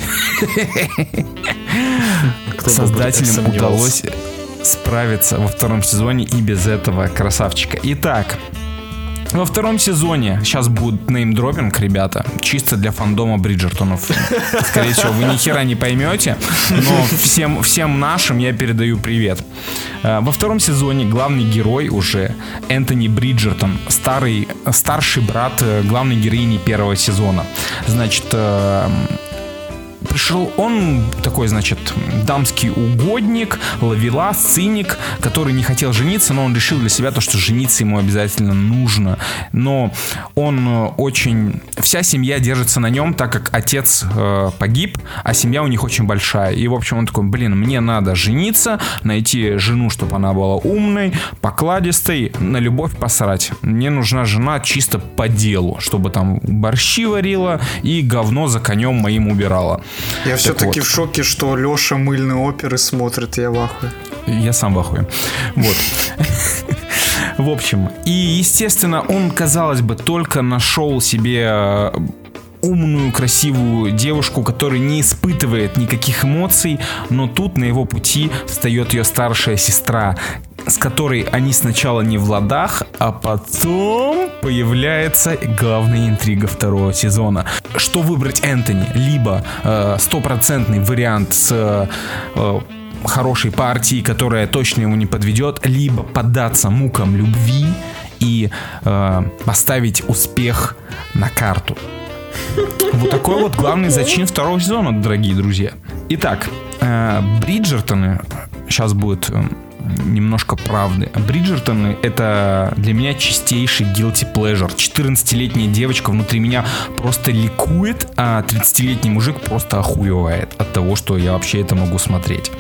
Создателям удалось справиться во втором сезоне и без этого красавчика. Итак, во втором сезоне сейчас будет неймдропинг, ребята, чисто для фандома Бриджертонов. Скорее всего, вы ни хера не поймете, но всем, всем нашим я передаю привет. Э, Во втором сезоне главный герой уже Энтони Бриджертон, старый, старший брат э, главной героини первого сезона. Значит, э, пришел он такой, значит, дамский угодник, ловелас, циник, который не хотел жениться, но он решил для себя то, что жениться ему обязательно нужно. Но он э, очень... Вся семья держится на нем, так как отец э, погиб, а семья у них очень большая. И, в общем, он такой, блин, мне надо жениться, найти жену, чтобы она была умной, покладистой, на любовь посрать. Мне нужна жена чисто по делу, чтобы там борщи варила и говно за конем моим убирала. Я все-таки вот. в шоке, что Леша мыльные оперы смотрит, я в ахуе. Я сам в ахуе. Вот. В общем, и, естественно, он, казалось бы, только нашел себе э, умную, красивую девушку, которая не испытывает никаких эмоций, но тут на его пути встает ее старшая сестра, с которой они сначала не в ладах, а потом появляется главная интрига второго сезона. Что выбрать Энтони? Либо э, стопроцентный вариант с э, хорошей партии, которая точно его не подведет, либо поддаться мукам любви и э, поставить успех на карту. Вот такой вот главный зачин второго сезона, дорогие друзья. Итак, э, Бриджертоны, сейчас будет э, немножко правды. Бриджертоны это для меня чистейший guilty pleasure. 14-летняя девочка внутри меня просто ликует, а 30-летний мужик просто охуевает от того, что я вообще это могу смотреть.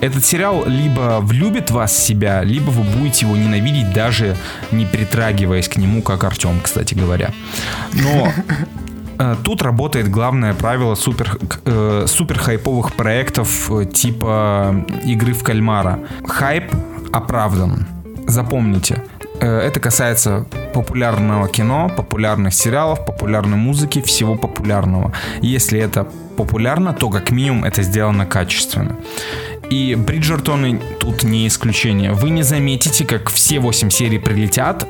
Этот сериал либо влюбит вас в себя, либо вы будете его ненавидеть, даже не притрагиваясь к нему, как Артем, кстати говоря. Но Тут работает главное правило супер, э, супер хайповых проектов э, типа игры в кальмара. Хайп оправдан. Запомните. э, Это касается популярного кино, популярных сериалов, популярной музыки, всего популярного. Если это популярно, то как минимум это сделано качественно. И Бриджертоны тут не исключение. Вы не заметите, как все 8 серий прилетят,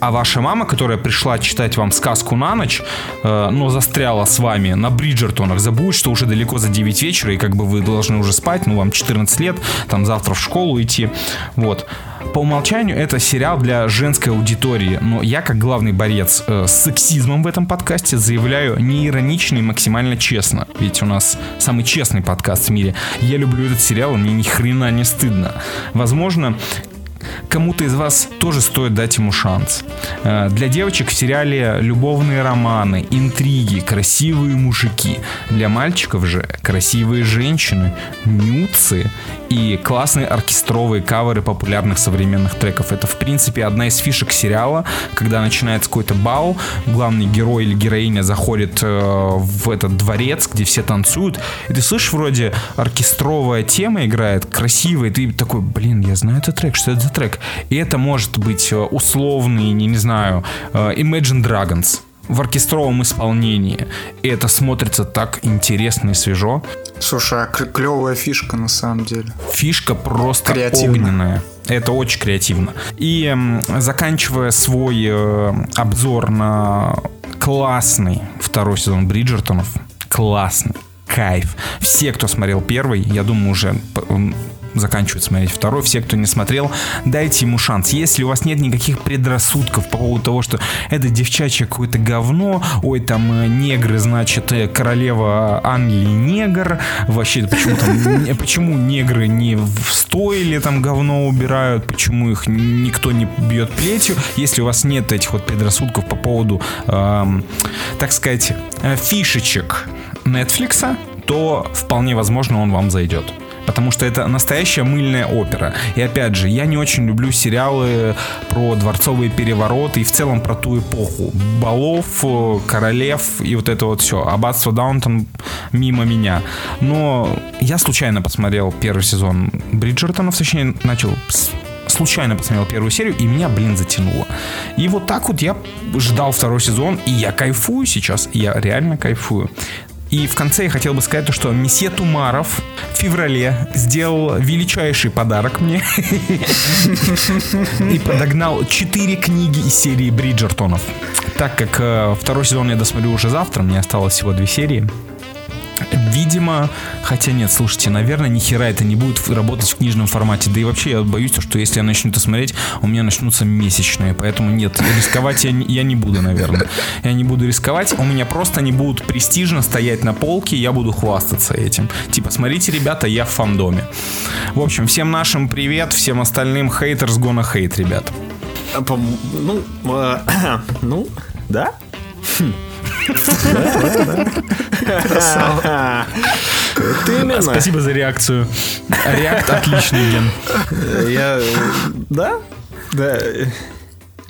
а ваша мама, которая пришла читать вам сказку на ночь, э, но застряла с вами на Бриджертонах, забудет, что уже далеко за 9 вечера, и как бы вы должны уже спать, ну вам 14 лет, там завтра в школу идти, вот. По умолчанию это сериал для женской аудитории, но я как главный борец э, с сексизмом в этом подкасте заявляю не иронично и максимально честно, ведь у нас самый честный подкаст в мире. Я люблю этот сериал, и мне ни хрена не стыдно. Возможно, кому-то из вас тоже стоит дать ему шанс. Э, Для девочек в сериале любовные романы, интриги, красивые мужики. Для мальчиков же красивые женщины, нюцы и классные оркестровые каверы популярных современных треков. Это, в принципе, одна из фишек сериала, когда начинается какой-то бал, главный герой или героиня заходит э, в этот дворец, где все танцуют, и ты слышишь, вроде оркестровая тема играет, красивая, и ты такой, блин, я знаю этот трек, что это за трек? И это может быть э, условный, не, не знаю, э, Imagine Dragons в оркестровом исполнении. И это смотрится так интересно и свежо. Слушай, а клевая фишка на самом деле. Фишка просто Креативно. огненная. Это очень креативно. И заканчивая свой э, обзор на классный второй сезон Бриджертонов, классный, кайф. Все, кто смотрел первый, я думаю, уже заканчивают смотреть второй. Все, кто не смотрел, дайте ему шанс. Если у вас нет никаких предрассудков по поводу того, что это девчачье какое-то говно, ой, там э, негры, значит, э, королева Англии негр, вообще почему там, [laughs] почему негры не в стойле там говно убирают, почему их никто не бьет плетью, если у вас нет этих вот предрассудков по поводу, эм, так сказать, э, фишечек Netflix, то вполне возможно он вам зайдет. Потому что это настоящая мыльная опера. И опять же, я не очень люблю сериалы про дворцовые перевороты и в целом про ту эпоху. Балов, э, королев и вот это вот все. Аббатство Даунтон мимо меня. Но я случайно посмотрел первый сезон Бриджертонов, точнее, начал случайно посмотрел первую серию, и меня, блин, затянуло. И вот так вот я ждал второй сезон, и я кайфую сейчас. Я реально кайфую. И в конце я хотел бы сказать то, что месье Тумаров в феврале сделал величайший подарок мне [laughs] и подогнал 4 книги из серии Бриджертонов. Так как э, второй сезон я досмотрю уже завтра, мне осталось всего две серии. Видимо, хотя нет, слушайте, наверное, ни хера это не будет работать в книжном формате. Да и вообще я боюсь, что если я начну это смотреть, у меня начнутся месячные. Поэтому нет, рисковать я, не- я не буду, наверное. Я не буду рисковать. У меня просто они будут престижно стоять на полке, я буду хвастаться этим. Типа, смотрите, ребята, я в фандоме. В общем, всем нашим привет, всем остальным хейтерс gonna hate, ребят. А, Ну, э, [coughs] ну, да? Ты именно. Спасибо за реакцию. Реакт отличный, Ген. Я... э, Да? Да.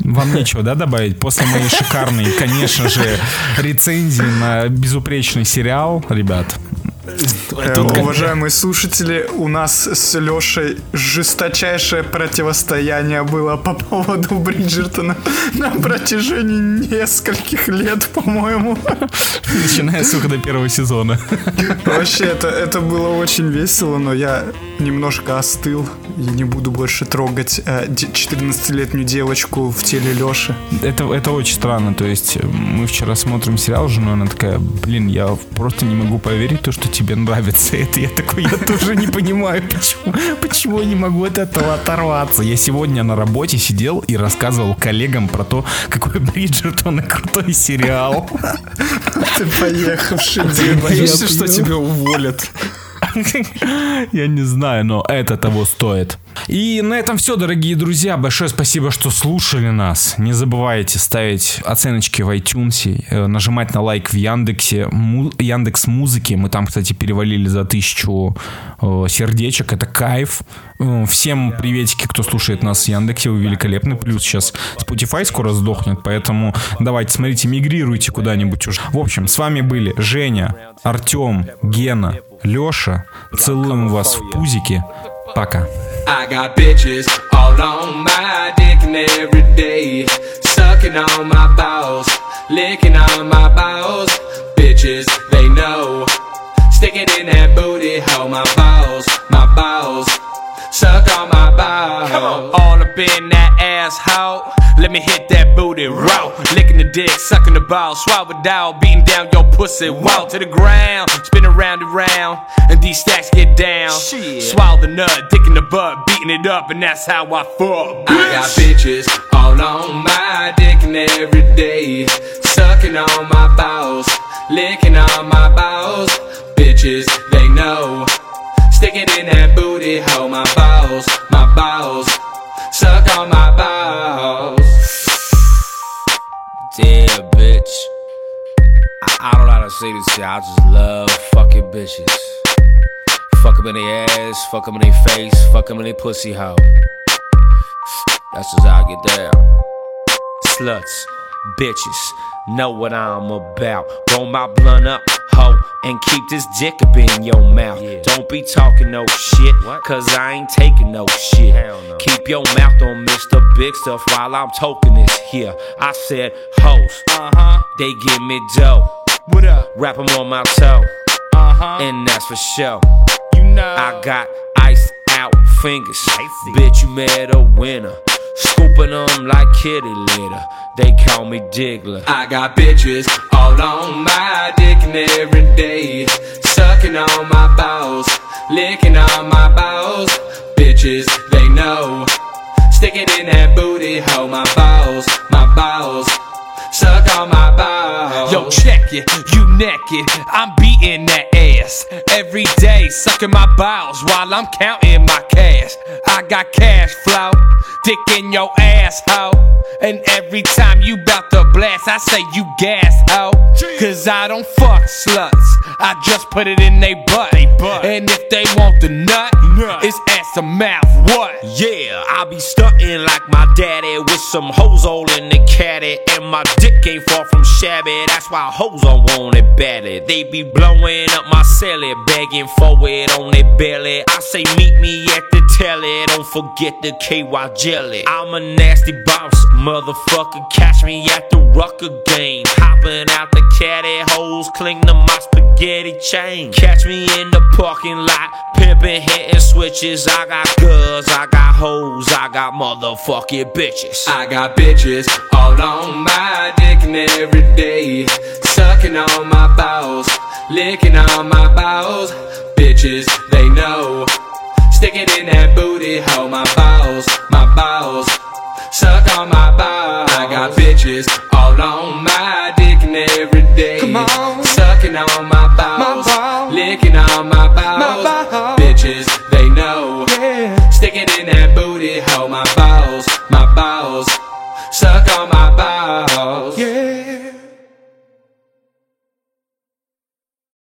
Вам нечего, да, добавить? После моей шикарной, конечно же, рецензии на безупречный сериал, ребят. Э, Уважаемые слушатели, у нас с Лешей жесточайшее противостояние было по поводу Бриджертона на протяжении нескольких лет, по-моему. Начиная с выхода первого сезона. Вообще, это, это было очень весело, но я немножко остыл и не буду больше трогать э, де- 14-летнюю девочку в теле Леши. Это, это очень странно. То есть э, мы вчера смотрим сериал с женой, она такая, блин, я просто не могу поверить, то, что тебе нравится это. Я такой, я тоже не понимаю, почему, почему я не могу от этого оторваться. Я сегодня на работе сидел и рассказывал коллегам про то, какой Бриджертон и крутой сериал. Ты поехавший Боишься, что тебя уволят? Я не знаю, но это того стоит. И на этом все, дорогие друзья. Большое спасибо, что слушали нас. Не забывайте ставить оценочки в iTunes, э, нажимать на лайк в Яндексе, Яндекс Музыки. Мы там, кстати, перевалили за тысячу э, сердечек. Это кайф. Э, Всем приветики, кто слушает нас в Яндексе. Вы великолепны. Плюс сейчас Spotify скоро сдохнет, поэтому давайте, смотрите, мигрируйте куда-нибудь уже. В общем, с вами были Женя, Артем, Гена, Леша. Целуем вас в пузики. Пока. I got bitches all on my dick and every day, sucking on my balls, licking on my balls. Bitches, they know, stick it in that booty hole. My balls, my balls, suck on my balls. All up in that asshole, Let me hit that booty raw. Licking the dick, sucking the ball, swallow down, beating down your pussy. Wow to the ground, spin around and round, and these stacks get down. Swallow the nut, dick in the butt, beating it up, and that's how I fuck. I got bitches all on my dick and every day, sucking on my balls, licking on my balls. Bitches, they know. Stick it in that booty hole, my balls, my balls. Suck on my balls. Damn, bitch. I, I don't know how to say this shit. I just love fucking bitches. Fuck them in their ass, fuck them in their face, fuck them in their pussy hole. That's just how I get down. Sluts, bitches, know what I'm about. Roll my blunt up, and keep this dick up in your mouth. Yeah. Don't be talking no shit, cause I ain't taking no shit. Keep your mouth on Mr. Big Stuff while I'm talking this here. I said hoes, uh-huh. they give me dough. What up? Wrap 'em on my toe, uh-huh. and that's for sure. You know, I got ice out fingers. Bitch, you met a winner. Scooping them like kitty litter. They call me Diggler. I got bitches all on my dick and every day, sucking on my balls, licking on my balls. Bitches, they know. Stick it in that booty hole, my balls, my balls. Suck on my balls. Yo, check it, you naked. I'm beating that ass every day, sucking my balls while I'm counting my cash. I got cash flow, dick in your ass, hoe. And every time you bout to blast, I say you gas, hoe. Cause I don't fuck sluts, I just put it in they butt. And if they want the nut, it's ass to mouth. What? Yeah, I be stunting like my daddy with some hoes all in the caddy. And my dick ain't far from shabby. That's why hoes don't want it badly. They be blowing up my celly, begging for it on their belly. I say, meet me at the telly. Don't forget the KY jelly. I'm a nasty boss, motherfucker. Catch me at the rucker game. Hopping out the caddy, hoes cling to my spaghetti chain. Catch me in the parking lot, pimping, hitting switches. I got girls, I got hoes, I got motherfucking bitches. I got bitches all on my dick and every day, sucking on my balls, licking on my balls. Bitches, they know. Stick it in that booty hole, my balls, my balls. Suck on my balls. I got bitches all on my dick and every day, sucking on my balls, licking on my balls. Bitches, they know. Stick it in that booty hole, my balls, my balls. Suck on my